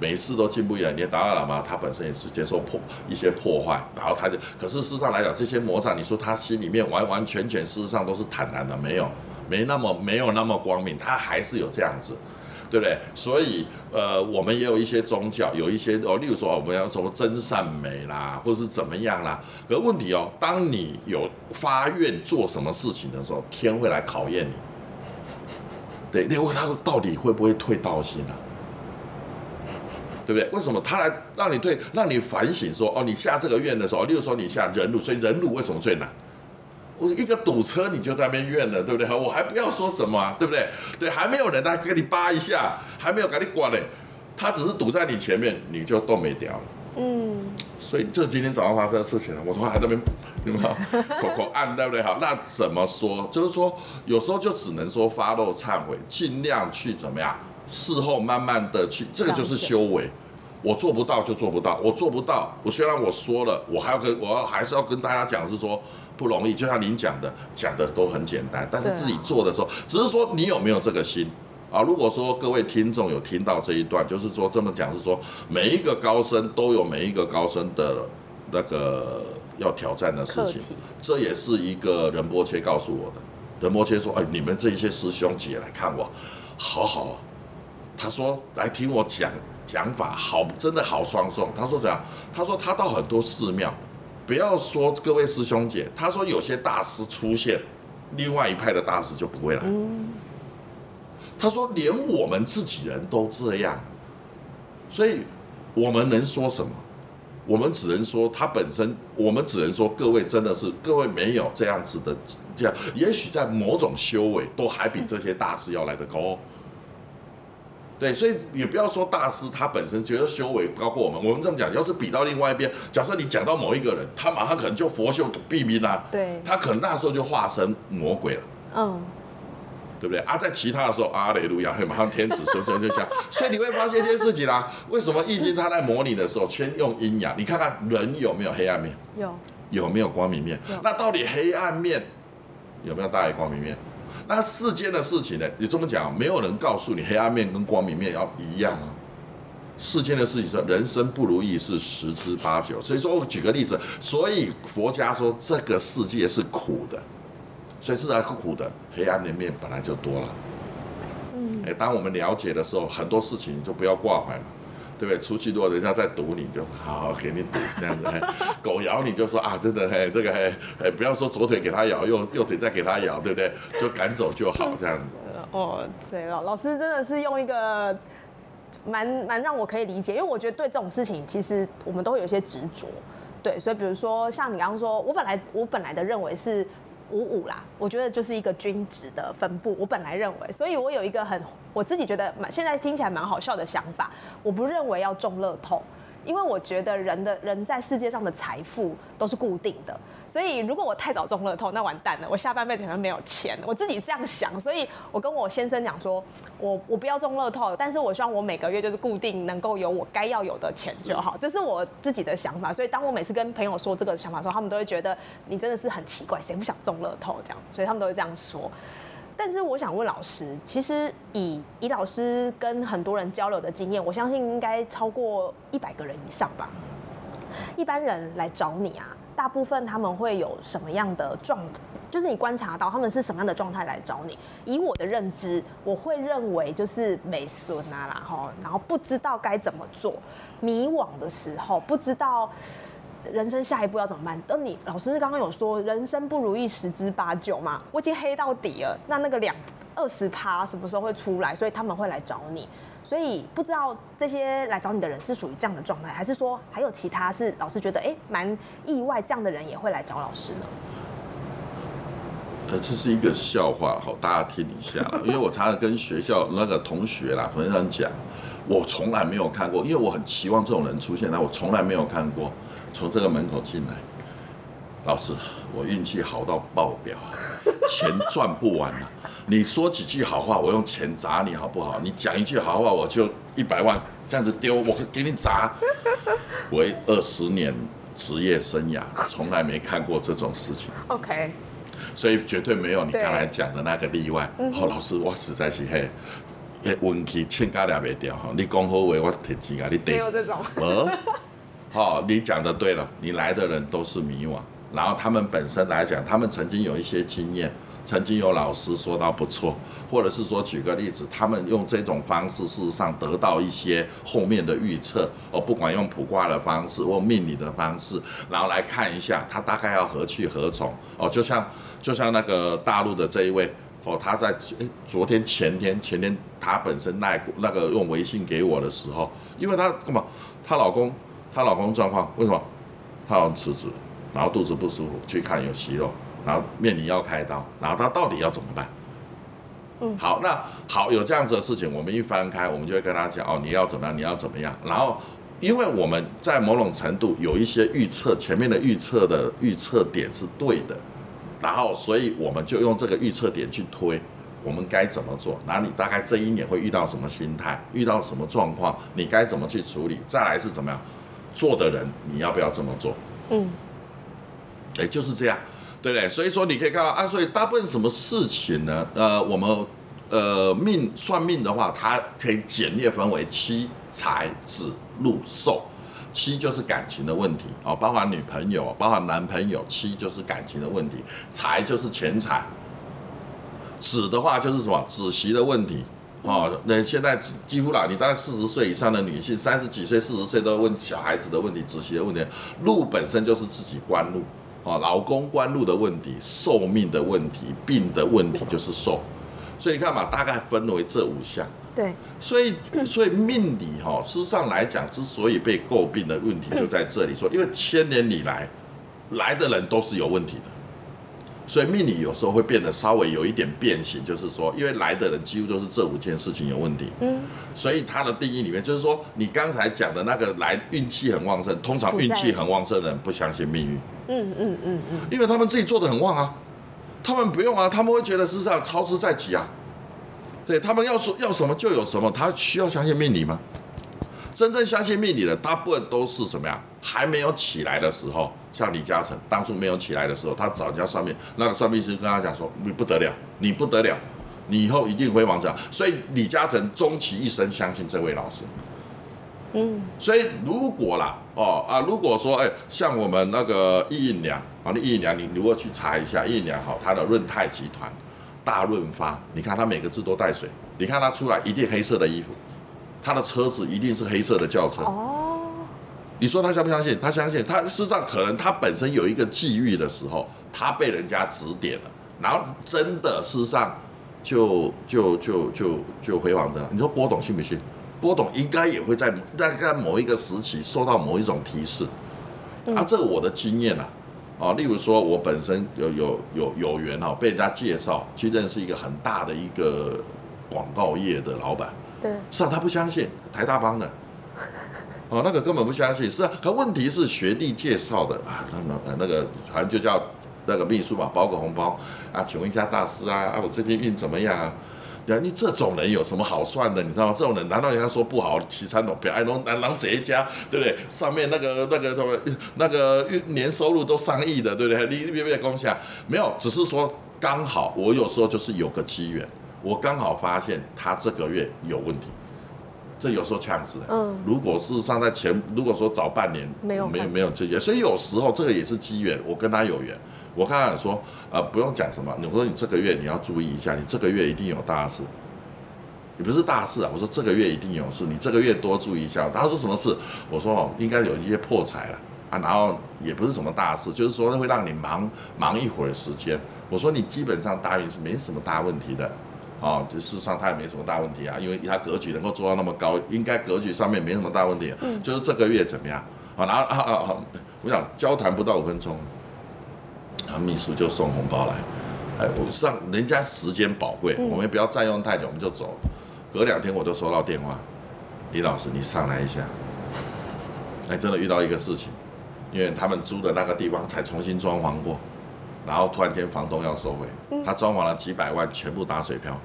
每次都进步一点。你达赖喇嘛他本身也是接受破一些破坏，然后他就，可是事实上来讲，这些魔障，你说他心里面完完全全事实上都是坦然的，没有，没那么没有那么光明，他还是有这样子。”对不对？所以，呃，我们也有一些宗教，有一些哦，例如说，我们要什么真善美啦，或者是怎么样啦。可问题哦，当你有发愿做什么事情的时候，天会来考验你。对，因为他到底会不会退道心啊？对不对？为什么他来让你对，让你反省说，哦，你下这个愿的时候，例如说你下人辱，所以人辱为什么最难？我一个堵车你就在那边怨了，对不对？我还不要说什么，啊对不对？对，还没有人来给你扒一下，还没有给你管嘞，他只是堵在你前面，你就都没掉了。嗯，所以这是今天早上发生的事情了，我说还在那边有没有口口按对不对？好，那怎么说？就是说有时候就只能说发漏忏悔，尽量去怎么样，事后慢慢的去，这个就是修为。我做不到就做不到，我做不到，我虽然我说了，我还要跟我要还是要跟大家讲是说不容易，就像您讲的，讲的都很简单，但是自己做的时候，只是说你有没有这个心。啊，如果说各位听众有听到这一段，就是说这么讲是说，每一个高僧都有每一个高僧的那个要挑战的事情，这也是一个仁波切告诉我的。仁波切说：“哎，你们这些师兄姐来看我，好好啊。”他说：“来听我讲讲法，好，真的好双重。”他说怎样？他说他到很多寺庙，不要说各位师兄姐，他说有些大师出现，另外一派的大师就不会来。他说连我们自己人都这样，所以我们能说什么？我们只能说他本身，我们只能说各位真的是各位没有这样子的这样，也许在某种修为都还比这些大师要来得高。对，所以也不要说大师他本身觉得修为高过我们，我们这么讲，要是比到另外一边，假设你讲到某一个人，他马上可能就佛修毙命啦，对，他可能那时候就化身魔鬼了。嗯，对不对啊？在其他的时候，阿雷路亚会马上天使修就就像，所以你会发现一件事情啦、为什么易经它在模拟的时候先用阴阳？你看看人有没有黑暗面，有，有没有光明面？那到底黑暗面有没有大于光明面？那世间的事情呢？你这么讲，没有人告诉你黑暗面跟光明面要一样啊。世间的事情说，人生不如意是十之八九。所以说我举个例子，所以佛家说这个世界是苦的，所以是来苦的，黑暗的面本来就多了。嗯，哎，当我们了解的时候，很多事情就不要挂怀嘛，对不对？出去如果人家在堵你，就好好给你堵这样子。狗咬你就说啊，真的嘿，这个嘿，不要说左腿给它咬，右右腿再给它咬，对不对？就赶走就好这样子。哦，对，老老师真的是用一个蛮蛮让我可以理解，因为我觉得对这种事情，其实我们都会有一些执着。对，所以比如说像你刚刚说，我本来我本来的认为是五五啦，我觉得就是一个均值的分布，我本来认为，所以我有一个很我自己觉得蛮现在听起来蛮好笑的想法，我不认为要中乐透。因为我觉得人的人在世界上的财富都是固定的，所以如果我太早中乐透，那完蛋了，我下半辈子可能没有钱。我自己这样想，所以我跟我先生讲说，我我不要中乐透，但是我希望我每个月就是固定能够有我该要有的钱就好，这是我自己的想法。所以当我每次跟朋友说这个想法的时候，他们都会觉得你真的是很奇怪，谁不想中乐透这样？所以他们都会这样说。但是我想问老师，其实以以老师跟很多人交流的经验，我相信应该超过一百个人以上吧。一般人来找你啊，大部分他们会有什么样的状？就是你观察到他们是什么样的状态来找你？以我的认知，我会认为就是美孙啊啦哈，然后不知道该怎么做，迷惘的时候，不知道人生下一步要怎么办。当你老师刚刚有说人生不如意十之八九嘛，我已经黑到底了，那那个两二十趴什么时候会出来？所以他们会来找你。所以不知道这些来找你的人是属于这样的状态，还是说还有其他是老师觉得哎蛮意外，这样的人也会来找老师呢？呃，这是一个笑话，好，大家听一下啦。因为我常常跟学校那个同学啦、同学们讲，我从来没有看过，因为我很期望这种人出现，但我从来没有看过从这个门口进来。老师，我运气好到爆表，钱赚不完了。你说几句好话，我用钱砸你好不好？你讲一句好话，我就一百万这样子丢，我给你砸。我二十年职业生涯，从来没看过这种事情。OK，所以绝对没有你对刚才讲的那个例外。好、老师，我实在是嘿，诶，运气欠家了袂掉哈。你讲好话，我提钱啊，你得。这种。呃，好、你讲的对了，你来的人都是迷惘，然后他们本身来讲，他们曾经有一些经验，曾经有老师说到不错，或者是说举个例子，他们用这种方式，事实上得到一些后面的预测，哦，不管用卜卦的方式或命理的方式，然后来看一下他大概要何去何从，哦，就像就像那个大陆的这一位。哦，他在昨天、前天、前天，她本身那那个用微信给我的时候，因为她干嘛？她老公，她老公状况为什么？她好像辞职，然后肚子不舒服，去看有息肉，然后面临要开刀，然后他到底要怎么办？嗯好，那好，有这样子的事情，我们一翻开，我们就会跟他讲哦，你要怎么样，你要怎么样。然后因为我们在某种程度有一些预测，前面的预测的预测点是对的，然后所以我们就用这个预测点去推，我们该怎么做？然后你大概这一年会遇到什么心态，遇到什么状况，你该怎么去处理？再来是怎么样做的人，你要不要这么做？嗯，哎，就是这样，对不对？所以说你可以看到啊，所以大部分什么事情呢？呃，我们呃命算命的话，它可以简略分为七财子禄寿。七就是感情的问题啊，包含女朋友，包含男朋友。七就是感情的问题，财就是钱财。子的话就是什么子媳的问题啊。那现在几乎啦，你大概四十岁以上的女性，三十几岁、四十岁都问小孩子的问题、子媳的问题。禄本身就是自己官禄啊，老公官禄的问题、寿命的问题、病的问题就是寿。所以你看嘛，大概分为这五项。对，所以所以命理哈，事实上来讲，之所以被诟病的问题就在这里，说因为千年以来来的人都是有问题的，所以命理有时候会变得稍微有一点变形，就是说，因为来的人几乎都是这五件事情有问题，嗯，所以他的定义里面就是说，你刚才讲的那个来运气很旺盛，通常运气很旺盛的人不相信命运，嗯嗯嗯嗯，因为他们自己做的很旺啊，他们不用啊，他们会觉得是这样操之在即啊。对他们要说要什么就有什么，他需要相信命理吗？真正相信命理的，大部分都是什么呀？还没有起来的时候，像李嘉诚当初没有起来的时候，他找人家算命，那个算命师跟他讲说：“你不得了，你不得了，你以后一定辉煌。”这样，所以李嘉诚终其一生相信这位老师。嗯，所以如果啦，哦啊，如果说哎，像我们那个易印良啊，那易印良，你如果去查一下易印良，好，他的润泰集团。大润发，你看他每个字都带水，你看他出来一定黑色的衣服，他的车子一定是黑色的轿车。哦，你说他相不相信？他相信。他事实上可能他本身有一个际遇的时候，他被人家指点了，然后真的事实上就就就就就辉煌的。你说郭董信不信？郭董应该也会在大概某一个时期受到某一种提示。啊，这个我的经验啊。啊，例如说，我本身有有有有缘哈，被人家介绍去认识一个很大的一个广告业的老板。对，是啊，他不相信台大帮的，哦，那个根本不相信。是啊，可问题是学弟介绍的啊，那那那个好像就叫那个秘书嘛，包个红包啊，请问一下大师啊，啊，我最近运怎么样啊？你这种人有什么好算的？你知道吗？这种人难道人家说不好？起餐桶表，哎，能能能这一家，对不对？上面那个那个什么那个年收入都上亿的，对不对？你你别别恭喜啊！没有，只是说刚好我有时候就是有个机缘，我刚好发现他这个月有问题，这有时候呛死。嗯，如果事实上在前，如果说早半年没有没有没有这些，所以有时候这个也是机缘，我跟他有缘。我刚刚说，呃，不用讲什么。你说你这个月你要注意一下，你这个月一定有大事。也不是大事啊，我说这个月一定有事，你这个月多注意一下。他说什么事？我说哦，应该有一些破财了啊。然后也不是什么大事，就是说会让你忙忙一会儿时间。我说你基本上答应是没什么大问题的，哦，这事实上他也没什么大问题啊，因为他格局能够做到那么高，应该格局上面没什么大问题。嗯，就是这个月怎么样？啊，然后啊啊啊，我想交谈不到五分钟。他秘书就送红包来，哎，我上人家时间宝贵，我们不要占用太久，我们就走。隔两天我就收到电话，李老师你上来一下。哎，真的遇到一个事情，因为他们租的那个地方才重新装潢过，然后突然间房东要收回，他装潢了几百万全部打水漂，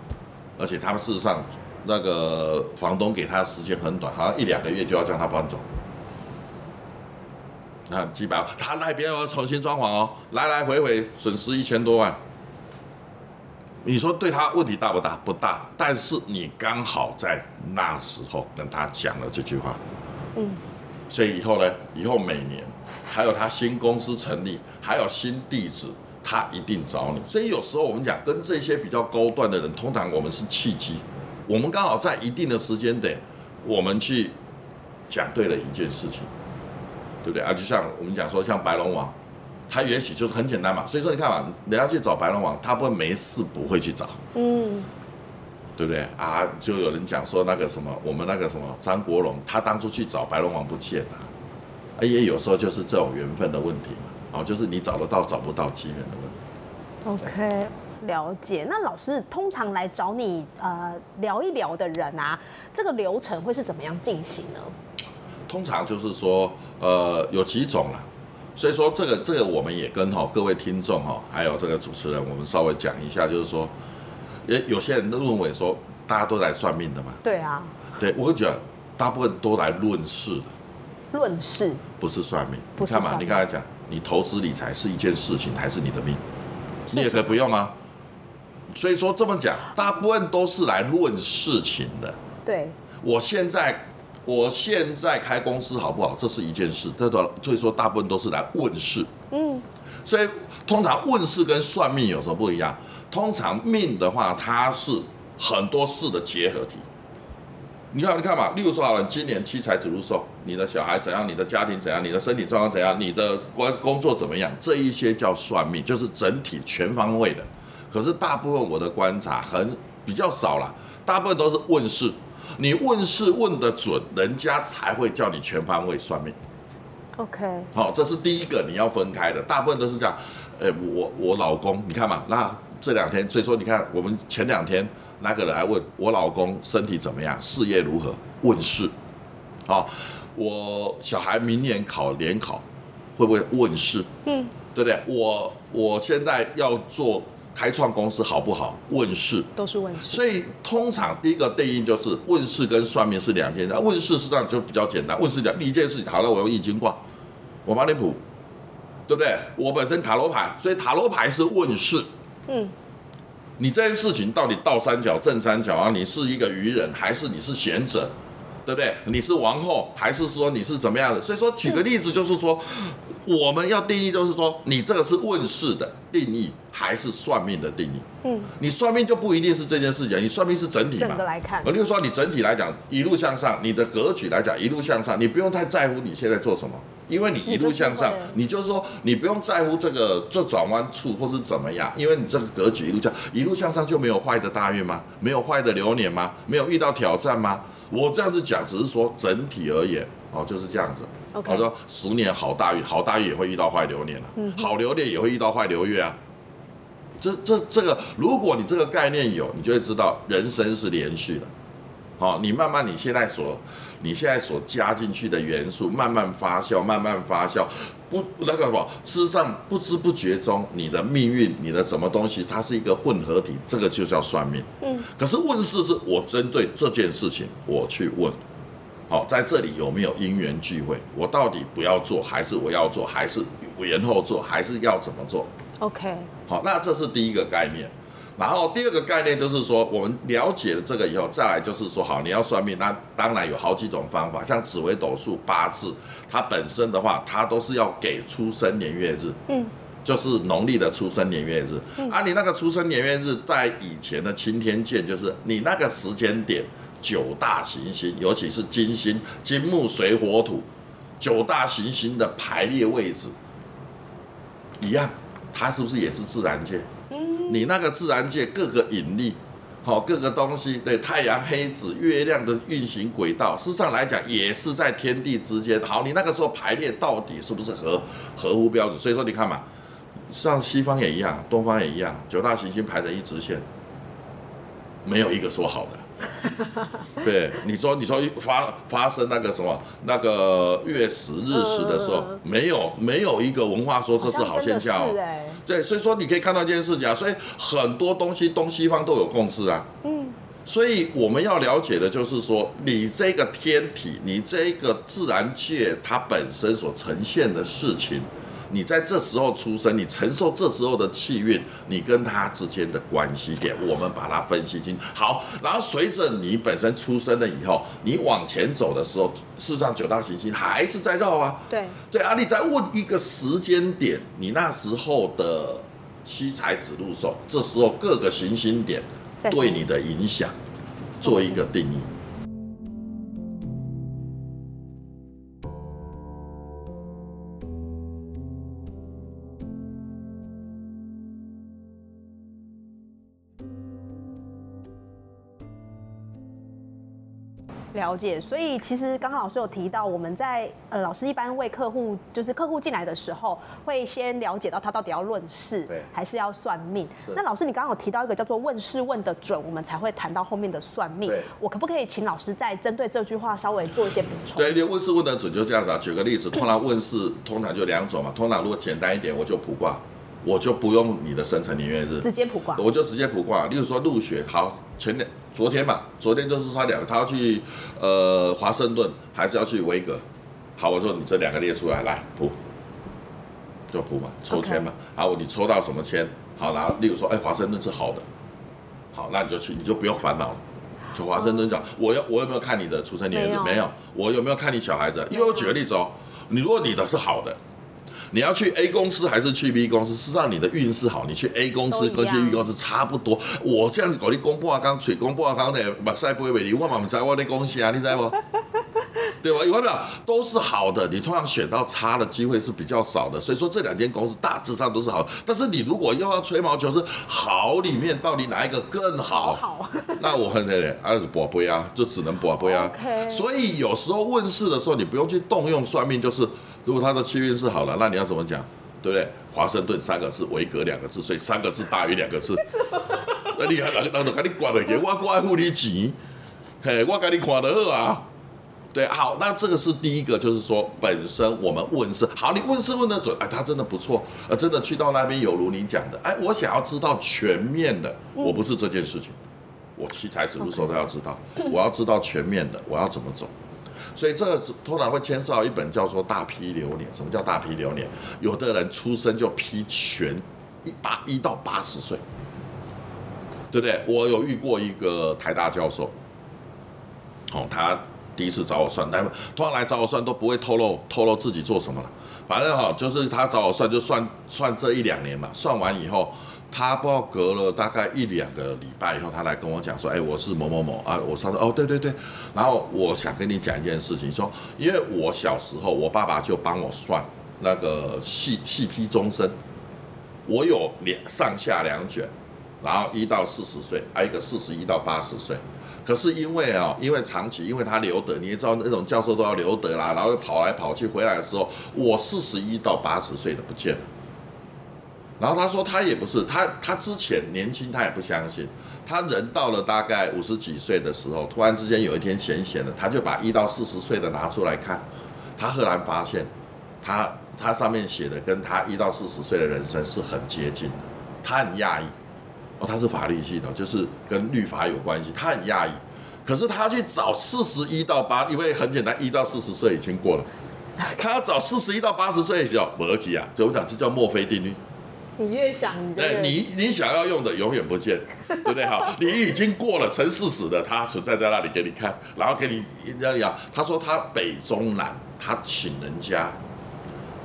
而且他们事实上那个房东给他的时间很短，好像一两个月就要将他搬走。那几百万，他那边要重新装潢哦，来来回回损失一千多万。你说对他问题大不大？不大，但是你刚好在那时候跟他讲了这句话，嗯，所以以后呢，以后每年还有他新公司成立，还有新地址，他一定找你。所以有时候我们讲跟这些比较高段的人，通常我们是契机，我们刚好在一定的时间点，我们去讲对了一件事情。对不对啊？就像我们讲说，像白龙王，他也许就是很简单嘛。所以说你看嘛，人家去找白龙王，他不会没事不会去找，嗯，对不对啊？就有人讲说那个什么，我们那个什么张国荣，他当初去找白龙王不见啊，也有时候就是这种缘分的问题嘛。哦，就是你找得到找不到机缘的问题。OK，了解。那老师通常来找你呃聊一聊的人啊，这个流程会是怎么样进行呢？通常就是说，呃，有几种啦。所以说这个这个我们也跟哈各位听众哈，还有这个主持人，我们稍微讲一下，就是说，也有些人都认为说，大家都来算命的嘛。对啊，对，我会觉得大部分都来论事的，论事不是算命。不是你看嘛，算命你刚才讲，你投资理财是一件事情，还是你的命？你也可以不用啊。所以说这么讲，大部分都是来论事情的。对，我现在我现在开公司好不好？这是一件事，这段所以说大部分都是来问事。嗯，所以通常问事跟算命有什么不一样？通常命的话，它是很多事的结合体。你看，你看嘛，例如说好了，今年七财子入寿，你的小孩怎样，你的家庭怎样，你的身体状况怎样，你的工工作怎么样，这一些叫算命，就是整体全方位的。可是大部分我的观察很比较少了，大部分都是问事。你问事问得准，人家才会叫你全方位算命。OK，好、这是第一个你要分开的，大部分都是这样。呃，我我老公，你看嘛，那这两天，所以说你看，我们前两天那个人还问我老公身体怎么样，事业如何，问世。好、我小孩明年考联考，会不会问世？嗯，对不对？我我现在要做开创公司好不好？问世。都是问事。所以通常第一个对应就是问世跟算命是两件事。问世实际上就比较简单，问世讲第一件事情，好了，我用易经卦，我帮你卜，对不对？我本身塔罗牌，所以塔罗牌是问世。嗯，你这件事情到底倒三角、正三角啊？你是一个愚人，还是你是贤者？对不对？你是王后，还是说你是怎么样的？所以说，举个例子，就是说，我们要定义，就是说，你这个是问世的定义，还是算命的定义？嗯，你算命就不一定是这件事情，你算命是整体嘛整个。来看呃，例如说你整体来讲，一路向上，你的格局来讲一路向上，你不用太在乎你现在做什么，因为你一路向上你就是说你不用在乎这个这转弯处或是怎么样，因为你这个格局一路向一路向上就没有坏的大运吗？没有坏的流年吗？没有遇到挑战吗？我这样子讲只是说整体而言，哦，就是这样子。我说十年好大运，好大运也会遇到坏流年啊，好流年也会遇到坏流月啊。这这这个，如果你这个概念有，你就会知道人生是连续的。好、你慢慢你现在所你现在所加进去的元素，慢慢发酵，慢慢发酵，不那个什么，事实上不知不觉中，你的命运，你的什么东西，它是一个混合体，这个就叫算命。嗯，可是问事是我针对这件事情我去问，好、在这里有没有因缘聚会？我到底不要做，还是我要做，还是延后做，还是要怎么做？OK，好，那这是第一个概念。然后第二个概念就是说，我们了解了这个以后，再来就是说，好，你要算命，那当然有好几种方法，像紫微斗数、八字，它本身的话，它都是要给出生年月日，嗯，就是农历的出生年月日。啊，你那个出生年月日，在以前的青天剑，就是你那个时间点，九大行星，尤其是金星、金木水火土，九大行星的排列位置一样，它是不是也是自然界？你那个自然界各个引力，好、各个东西，对太阳、黑子、月亮的运行轨道，事实上来讲也是在天地之间。好，你那个时候排列到底是不是合合乎标准？所以说你看嘛，像西方也一样，东方也一样，九大行星排成一直线，没有一个说好的。对，你说你说发发生那个什么那个月食日食的时候嗯，没有没有一个文化说这是好现象哦。对，所以说你可以看到一件事情啊，所以很多东西东西方都有共识啊。嗯，所以我们要了解的就是说，你这个天体，你这个自然界它本身所呈现的事情，你在这时候出生，你承受这时候的气运，你跟他之间的关系点，我们把它分析清。好，然后随着你本身出生了以后，你往前走的时候，事实上九大行星还是在绕啊。对，对啊，你再问一个时间点，你那时候的七彩指路手，这时候各个行星点对你的影响做一个定义。了解，所以其实刚刚老师有提到，我们在呃，老师一般为客户，就是客户进来的时候，会先了解到他到底要论事对，还是要算命。那老师，你刚刚有提到一个叫做问事问的准，我们才会谈到后面的算命对。我可不可以请老师再针对这句话稍微做一些补充？对，你问事问得准就这样子啊。举个例子，通常问事通常就两种嘛。通常如果简单一点，我就卜卦，我就不用你的生辰年月日，直接卜卦。我就直接卜卦。例如说入学，好，前天昨天嘛，昨天就是他两个，他要去呃华盛顿，还是要去维格？好，我说你这两个列出来，来卜，就卜嘛，抽签嘛。好，你抽到什么签？好，然后例如说，哎，华盛顿是好的，好，那你就去，你就不用烦恼了。就华盛顿讲，我要我有没有看你的出生年月日？没有。我有没有看你小孩子？因为我举个例子哦，你如果你的是好的，你要去 A 公司还是去 B 公司？事实上，你的运势好，你去 A 公司跟去 B 公司差不多。我这样子搞你公布啊，刚水公布啊，刚的目屎不会为你，我嘛唔知我的恭喜啊，你知道不？对吧？有没有都是好的？你通常选到差的机会是比较少的，所以说这两间公司大致上都是好的。但是你如果又要吹毛求疵，好里面到底哪一个更好？好，那我很累，啊，宝贝啊，就只能宝贝啊。所以有时候问世的时候，你不用去动用算命，就是如果他的气运是好了，那你要怎么讲，对不对？华盛顿三个字，维格两个字，所以三个字大于两个字。那你还人人就给你管了，给我我爱付你钱，嘿，我给你看得好啊。对，好，那这个是第一个，就是说本身我们问世，好，你问世问得准，哎，他真的不错，呃，真的去到那边有如你讲的，哎，我想要知道全面的，我不是这件事情，我七彩指路时候都要知道，我要知道全面的，我要怎么走。所以这个通常会牵涉到一本叫做《大批流年》。什么叫大批流年？有的人出生就批全一八一到八十岁，对不对？我有遇过一个台大教授，哦，他第一次找我算，但通常来找我算都不会透露透露自己做什么了。反正哈、就是他找我算就算算这一两年嘛，算完以后，他不知道隔了大概一两个礼拜以后，他来跟我讲说，哎，我是某某某啊，我上次哦，对对对，然后我想跟你讲一件事情，说因为我小时候我爸爸就帮我算那个细细批终身，我有两上下两卷，然后一到四十岁，还有一个四十一到八十岁。可是因为啊、因为长期，因为他留德，你也知道那种教授都要留德啦，然后跑来跑去，回来的时候，我四十一到八十岁的不见了。然后他说他也不是，他他之前年轻他也不相信，他人到了大概五十几岁的时候，突然之间有一天闲闲的，他就把一到四十岁的拿出来看，他赫然发现，他他上面写的跟他一到四十岁的人生是很接近的，他很讶异。哦，他是法律系的，就是跟律法有关系，他很讶异。可是他去找四十一到八，因为很简单，一到四十岁已经过了，他要找四十一到八十岁叫伯基啊，就我们讲这叫墨菲定律。你越想，你哎，你你想要用的永远不见，对不对？好，你已经过了成四十的，它存在在那里给你看，然后给你人家讲，他说他北中南，他请人家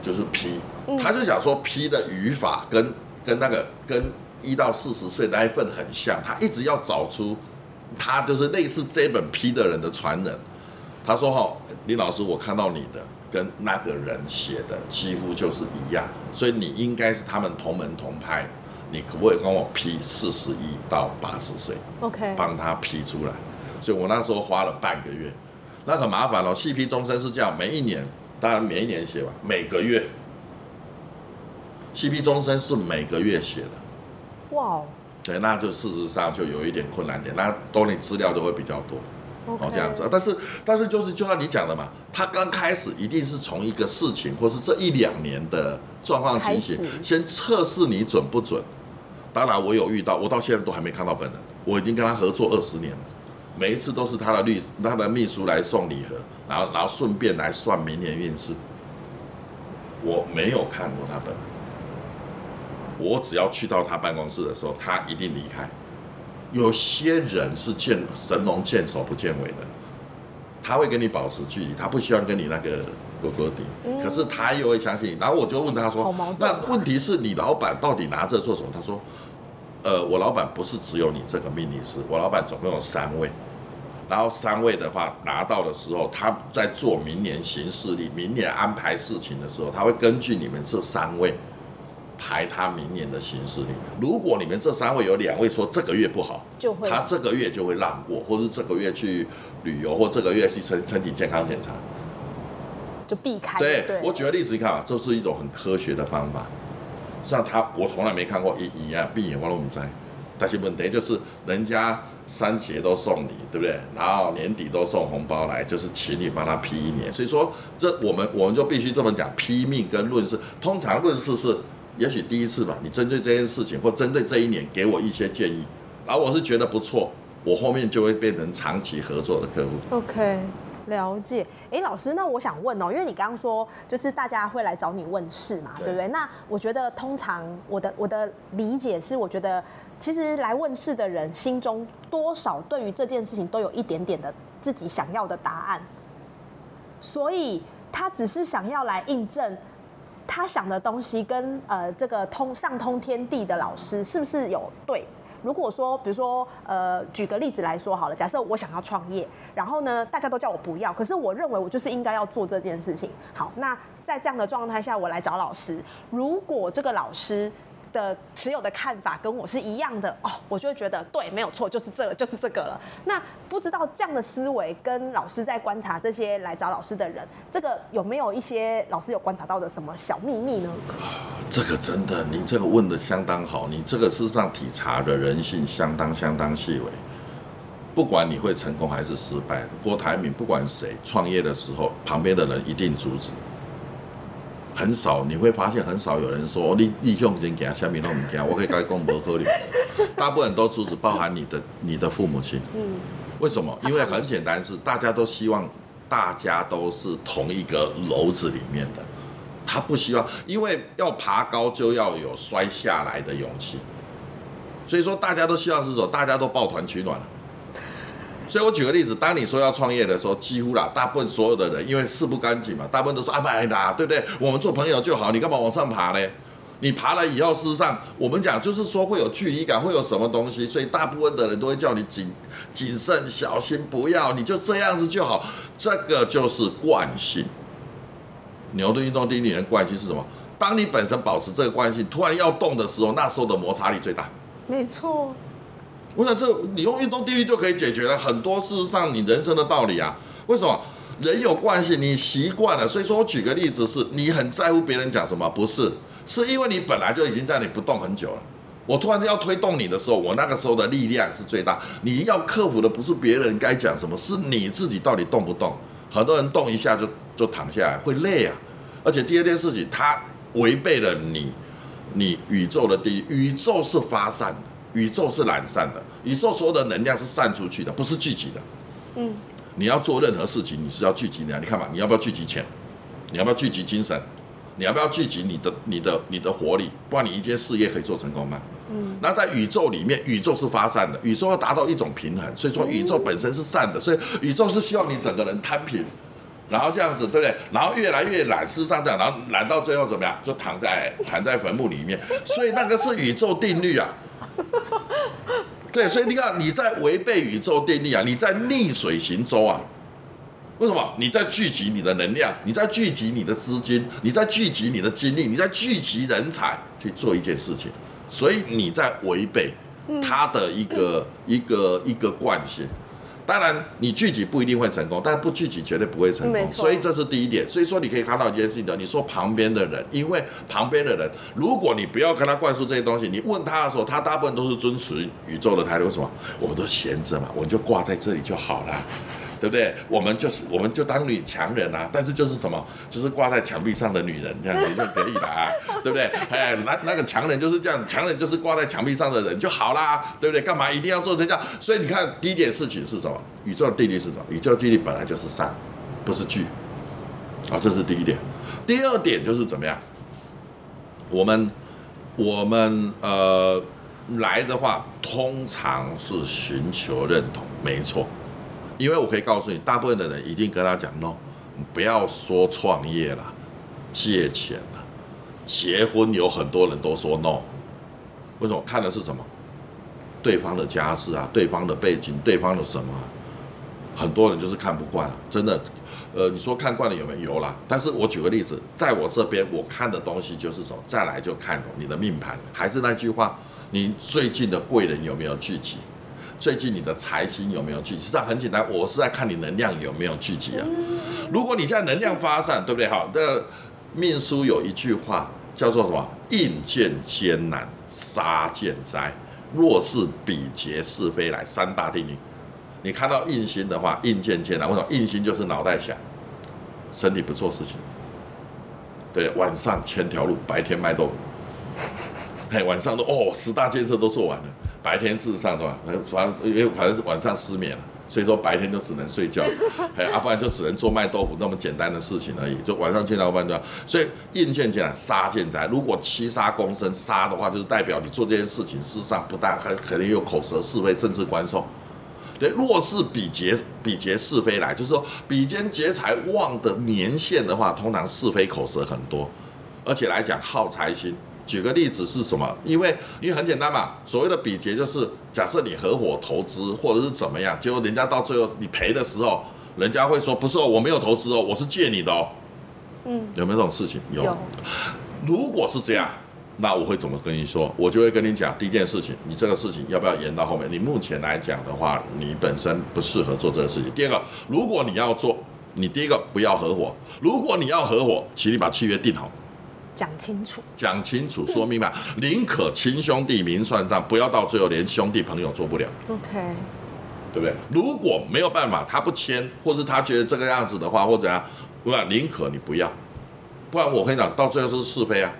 就是批，他就想说批的语法跟跟那个跟一到四十岁那一份很像，他一直要找出他就是类似这本批的人的传人。他说：“哈，林老师，我看到你的跟那个人写的几乎就是一样，所以你应该是他们同门同派。你可不可以跟我批四十一到八十岁，OK，帮他批出来？所以我那时候花了半个月，那很麻烦哦。细批终身是这样，每一年，当然每一年写吧，每个月。细批终身是每个月写的，哇哦对，那就事实上就有一点困难点，那都你资料都会比较多。哦，这样子。但是，但是就是就像你讲的嘛，他刚开始一定是从一个事情，或是这一两年的状况情形，先测试你准不准。当然，我有遇到，我到现在都还没看到本人，我已经跟他合作二十年了，每一次都是他的律师、他的秘书来送礼盒，然后然后顺便来算明年运势。我没有看过他本人，我只要去到他办公室的时候，他一定离开。有些人是见神龙见首不见尾的，他会跟你保持距离，他不希望跟你那个哥哥底，可是他又会相信你。然后我就问他说好矛：“盾啊那问题是你老板到底拿这做什么？”他说：“呃，我老板不是只有你这个命理师，我老板总共有三位。然后三位的话拿到的时候，他在做明年行事历、明年安排事情的时候，他会根据你们这三位排他明年的行事历。如果你们这三位有两位说这个月不好，就会他这个月就会让过，或是这个月去旅游或这个月去身身体健康检查。就避开。对对，我举个例子，你看啊，这是一种很科学的方法。像他，我从来没看过一一样闭眼我都不摘，但是问题就是人家三节都送你，对不对？然后年底都送红包来，就是请你帮他批一年。所以说，这我们我们就必须这么讲，批命跟论事。通常论事是，也许第一次吧，你针对这件事情或针对这一年给我一些建议，然后我是觉得不错，我后面就会变成长期合作的客户。OK，了解。哎，老师，那我想问哦，因为你刚刚说就是大家会来找你问事嘛，对对不对？那我觉得通常我的我的理解是，我觉得其实来问事的人心中多少对于这件事情都有一点点的自己想要的答案，所以他只是想要来印证。他想的东西跟呃这个通上通天地的老师是不是有对？如果说，比如说，呃，举个例子来说好了，假设我想要创业，然后呢，大家都叫我不要，可是我认为我就是应该要做这件事情。好，那在这样的状态下，我来找老师，如果这个老师的持有的看法跟我是一样的，哦，我就会觉得对，没有错，就是这个，就是这个了。那不知道这样的思维跟老师在观察这些来找老师的人，这个有没有一些老师有观察到的什么小秘密呢？这个真的，你这个问的相当好，你这个事实上体察的人性相当相当细微。不管你会成功还是失败，郭台铭不管谁创业的时候，旁边的人一定阻止。很少你会发现很少有人说哦你你用钱给他下面都唔惊，我可以跟你讲不合理。大部分都阻止，包含你的你的父母亲。嗯，为什么？因为很简单，是大家都希望大家都是同一个楼子里面的，他不希望，因为要爬高就要有摔下来的勇气，所以说大家都希望是说大家都抱团取暖所以我举个例子，当你说要创业的时候，几乎啦，大部分所有的人因为事不干净嘛，大部分都说啊，买啦，对不对？我们做朋友就好，你干嘛往上爬呢？你爬了以后，事实上我们讲就是说会有距离感，会有什么东西，所以大部分的人都会叫你谨谨慎小心，不要，你就这样子就好。这个就是惯性。牛顿运动定律的惯性是什么？当你本身保持这个惯性，突然要动的时候，那时候的摩擦力最大。没错，我想这你用运动定律就可以解决了很多事实上你人生的道理啊。为什么？人有惯性，你习惯了。所以说我举个例子是，你很在乎别人讲什么？不是，是因为你本来就已经在你不动很久了。我突然间要推动你的时候，我那个时候的力量是最大。你要克服的不是别人该讲什么，是你自己到底动不动。很多人动一下就就躺下来，会累啊。而且第二件事情，它违背了你你宇宙的定律。宇宙是发散的，宇宙是懒散的，宇宙所有的能量是散出去的，不是聚集的。嗯，你要做任何事情，你是要聚集的。你看嘛，你要不要聚集钱？你要不要聚集精神？你要不要聚集你的、你的、你的活力？不然你一件事业可以做成功吗？嗯，那在宇宙里面，宇宙是发散的，宇宙要达到一种平衡，所以说宇宙本身是散的，所以宇宙是希望你整个人摊平，然后这样子，对不对？然后越来越懒，事实上这样，然后懒到最后怎么样？就躺在躺在坟墓里面，所以那个是宇宙定律啊。对，所以你看你在违背宇宙定律啊，你在逆水行舟啊。为什么？你在聚集你的能量，你在聚集你的资金，你在聚集你的精力，你在聚集人才去做一件事情，所以你在违背他的一个、一个一个惯性。当然，你聚集不一定会成功，但不聚集绝对不会成功。所以这是第一点。所以说，你可以看到一件事情的，你说旁边的人，因为旁边的人，如果你不要跟他灌输这些东西，你问他的时候，他大部分都是遵循宇宙的态度。为什么？我们都闲着嘛，我们就挂在这里就好了。对不对？我们就是，我们就当女强人啊，但是就是什么，就是挂在墙壁上的女人，这样子就可以了啊，对不对？哎，那那个强人就是这样，强人就是挂在墙壁上的人就好啦，对不对？干嘛一定要做成这样？所以你看，第一点事情是什么？宇宙的定律是什么？宇宙定律本来就是善，不是聚。啊，这是第一点。第二点就是怎么样？我们我们呃来的话，通常是寻求认同，没错。因为我可以告诉你，大部分的人一定跟他讲 no，不要说创业了，借钱了，结婚有很多人都说 no，为什么？看的是什么？对方的家世啊，对方的背景，对方的什么？很多人就是看不惯了，真的。呃，你说看惯了有没有？有啦。但是我举个例子，在我这边我看的东西就是什么？再来就看你的命盘，还是那句话，你最近的贵人有没有聚集？最近你的财星有没有聚集？实际上很简单，我是在看你能量有没有聚集啊。如果你现在能量发散，对不对？好，这命书有一句话叫做什么？应见艰难，杀见灾。若是比劫是非来，三大定律。你看到印星的话，应见艰难。为什么？印星就是脑袋想，身体不做事情。对，晚上千条路，白天卖豆腐。嘿，晚上都哦，十大建设都做完了。白天事实上的话，反正因为反正是晚上失眠了，所以说白天就只能睡觉，还，要不然就只能做卖豆腐那么简单的事情而已。就晚上见到半段，所以印见见杀见财。如果七杀公生杀的话，就是代表你做这件事情，事实上不但很可能有口舌是非，甚至官送。对，若是比劫比劫是非来，就是说比肩劫财旺的年限的话，通常是非口舌很多，而且来讲耗财星。举个例子是什么？因为因为很简单嘛，所谓的比劫就是假设你合伙投资或者是怎么样，结果人家到最后你赔的时候，人家会说不是哦，我没有投资哦，我是借你的哦。嗯，有没有这种事情？有。如果是这样，那我会怎么跟你说？我就会跟你讲，第一件事情，你这个事情要不要延到后面？你目前来讲的话，你本身不适合做这个事情。第二个，如果你要做，你第一个不要合伙。如果你要合伙，请你把契约定好。讲清楚，讲清楚，说明白，宁可亲兄弟明算账，不要到最后连兄弟朋友做不了。OK，对不对？如果没有办法，他不签，或是他觉得这个样子的话，或者啊，不然宁可你不要，不然我跟你讲，到最后是是非啊。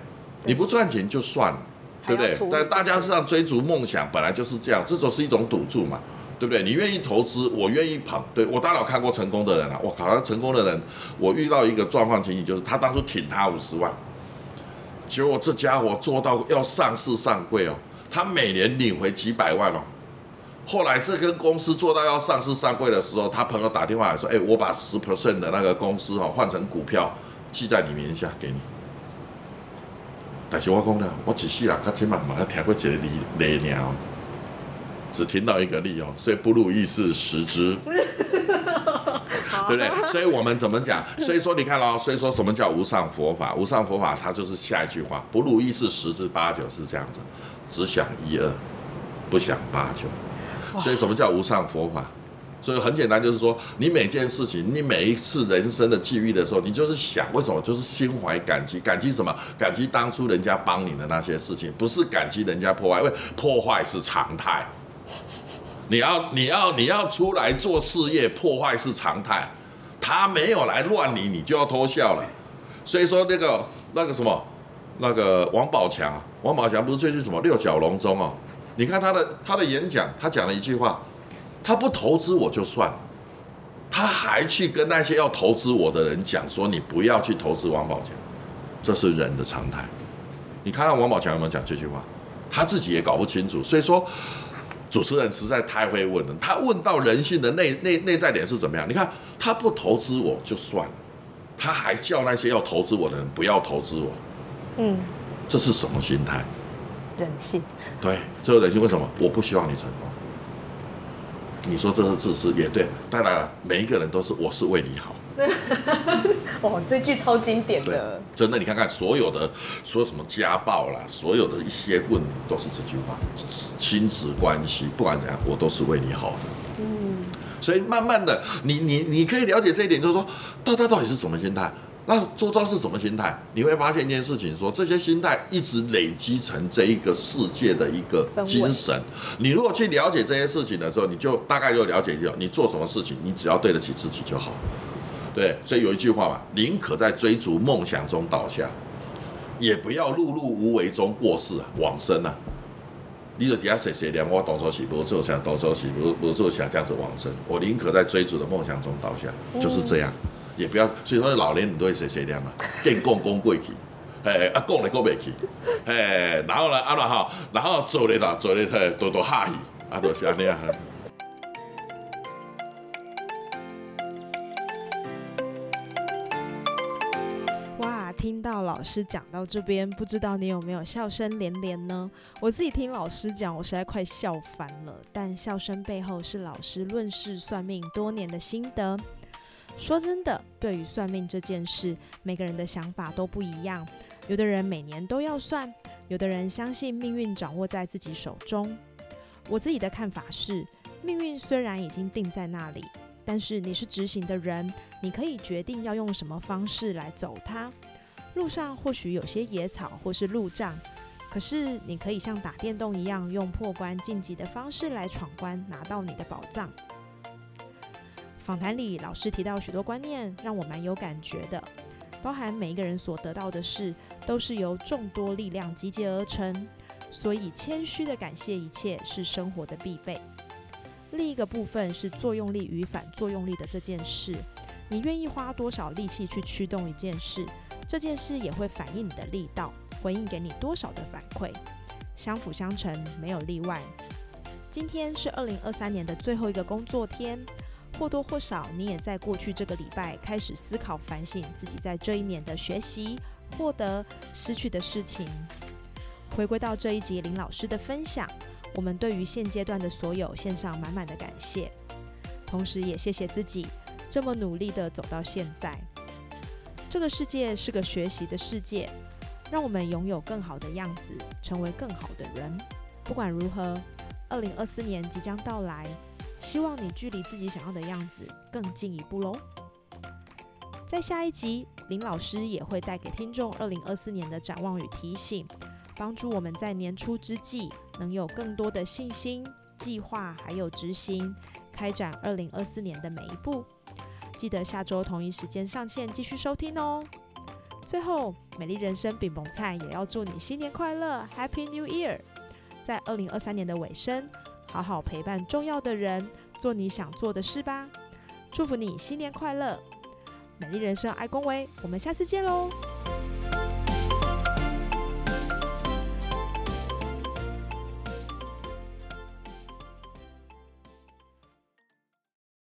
你不赚钱就算了，对不对？但大家实际上追逐梦想本来就是这样，这种是一种赌注嘛，对不对？你愿意投资，我愿意捧。对我当然看过成功的人啊，我靠，成功的人，我遇到一个状况情形，就是他当初挺他五十万。结果这家伙做到要上市上柜哦，他每年领回几百万哦。后来这个公司做到要上市上柜的时候，他朋友打电话来说：“哎，我把十 percent 的那个公司哦换成股票，记在你名下给你。”但是我讲了，我只是啊，他起码嘛要听过几个例例鸟，只听到一个例哦，所以不如意是十之。对不对？所以我们怎么讲？所以说你看喽，所以说什么叫无上佛法？无上佛法它就是下一句话：不如意事十之八九是这样子，只想一二，不想八九。所以什么叫无上佛法？所以很简单，就是说你每件事情，你每一次人生的际遇的时候，你就是想为什么？就是心怀感激，感激什么？感激当初人家帮你的那些事情，不是感激人家破坏，因为破坏是常态。你要你要你要出来做事业，破坏是常态。他没有来乱你，你就要偷笑了。所以说那个那个什么，那个王宝强，王宝强不是最近什么六角龙中哦？你看他的他的演讲，他讲了一句话，他不投资我就算，他还去跟那些要投资我的人讲说，你不要去投资王宝强，这是人的常态。你看看王宝强有没有讲这句话？他自己也搞不清楚。所以说。主持人实在太会问了，他问到人性的内内内在点是怎么样？你看他不投资我就算了，他还叫那些要投资我的人不要投资我，嗯，这是什么心态？人性。对，这个人性为什么？我不希望你成功。你说这是自私也对，当然每一个人都是我是为你好。哇，这句超经典的，真的，你看看所有的所有什么家暴啦，所有的一些问题都是这句话，亲子关系不管怎样，我都是为你好的。嗯，所以慢慢的，你你你可以了解这一点，就是说，大家到底是什么心态？那周遭是什么心态？你会发现一件事情，说这些心态一直累积成这一个世界的一个精神。你如果去了解这些事情的时候，你就大概就了解一下，你做什么事情，你只要对得起自己就好。对，所以有一句话嘛，宁可在追逐梦想中倒下，也不要碌碌无为中过世啊，往生啊。你就底下谁谁念我动手起，不做想动手起，不不做想这样子往生。我宁可在追逐的梦想中倒下，就是这样，也不要。所以说老年人都会谁谁念嘛，见功功贵去，哎啊讲了过未去，哎，然后呢啊然后然后做咧啦做咧多多哈气，啊都是安尼啊。听到老师讲到这边，不知道你有没有笑声连连呢？我自己听老师讲，我实在快笑翻了。但笑声背后是老师论事算命多年的心得。说真的，对于算命这件事，每个人的想法都不一样。有的人每年都要算，有的人相信命运掌握在自己手中。我自己的看法是，命运虽然已经定在那里，但是你是执行的人，你可以决定要用什么方式来走它。路上或许有些野草或是路障，可是你可以像打电动一样，用破关晋级的方式来闯关，拿到你的宝藏。访谈里，老师提到许多观念，让我蛮有感觉的，包含每一个人所得到的事，都是由众多力量集结而成，所以谦虚的感谢一切是生活的必备。另一个部分是作用力与反作用力的这件事，你愿意花多少力气去驱动一件事，这件事也会反映你的力道，回应给你多少的反馈，相辅相成，没有例外。今天是二零二三年的最后一个工作天。或多或少，你也在过去这个礼拜开始思考、反省自己在这一年的学习、获得、失去的事情。回归到这一集林老师的分享，我们对于现阶段的所有献上满满的感谢，同时也谢谢自己这么努力的走到现在。这个世界是个学习的世界，让我们拥有更好的样子，成为更好的人。不管如何，二零二四年即将到来。希望你距离自己想要的样子更进一步喽。在下一集，林老师也会带给听众二零二四年的展望与提醒，帮助我们在年初之际能有更多的信心、计划还有执行，开展二零二四年的每一步。记得下周同一时间上线继续收听哦。最后，美丽人生饼饼菜也要祝你新年快乐，Happy New Year！在二零二三年的尾声。好好陪伴重要的人，做你想做的事吧。祝福你新年快乐，美丽人生爱恭维，我们下次见喽。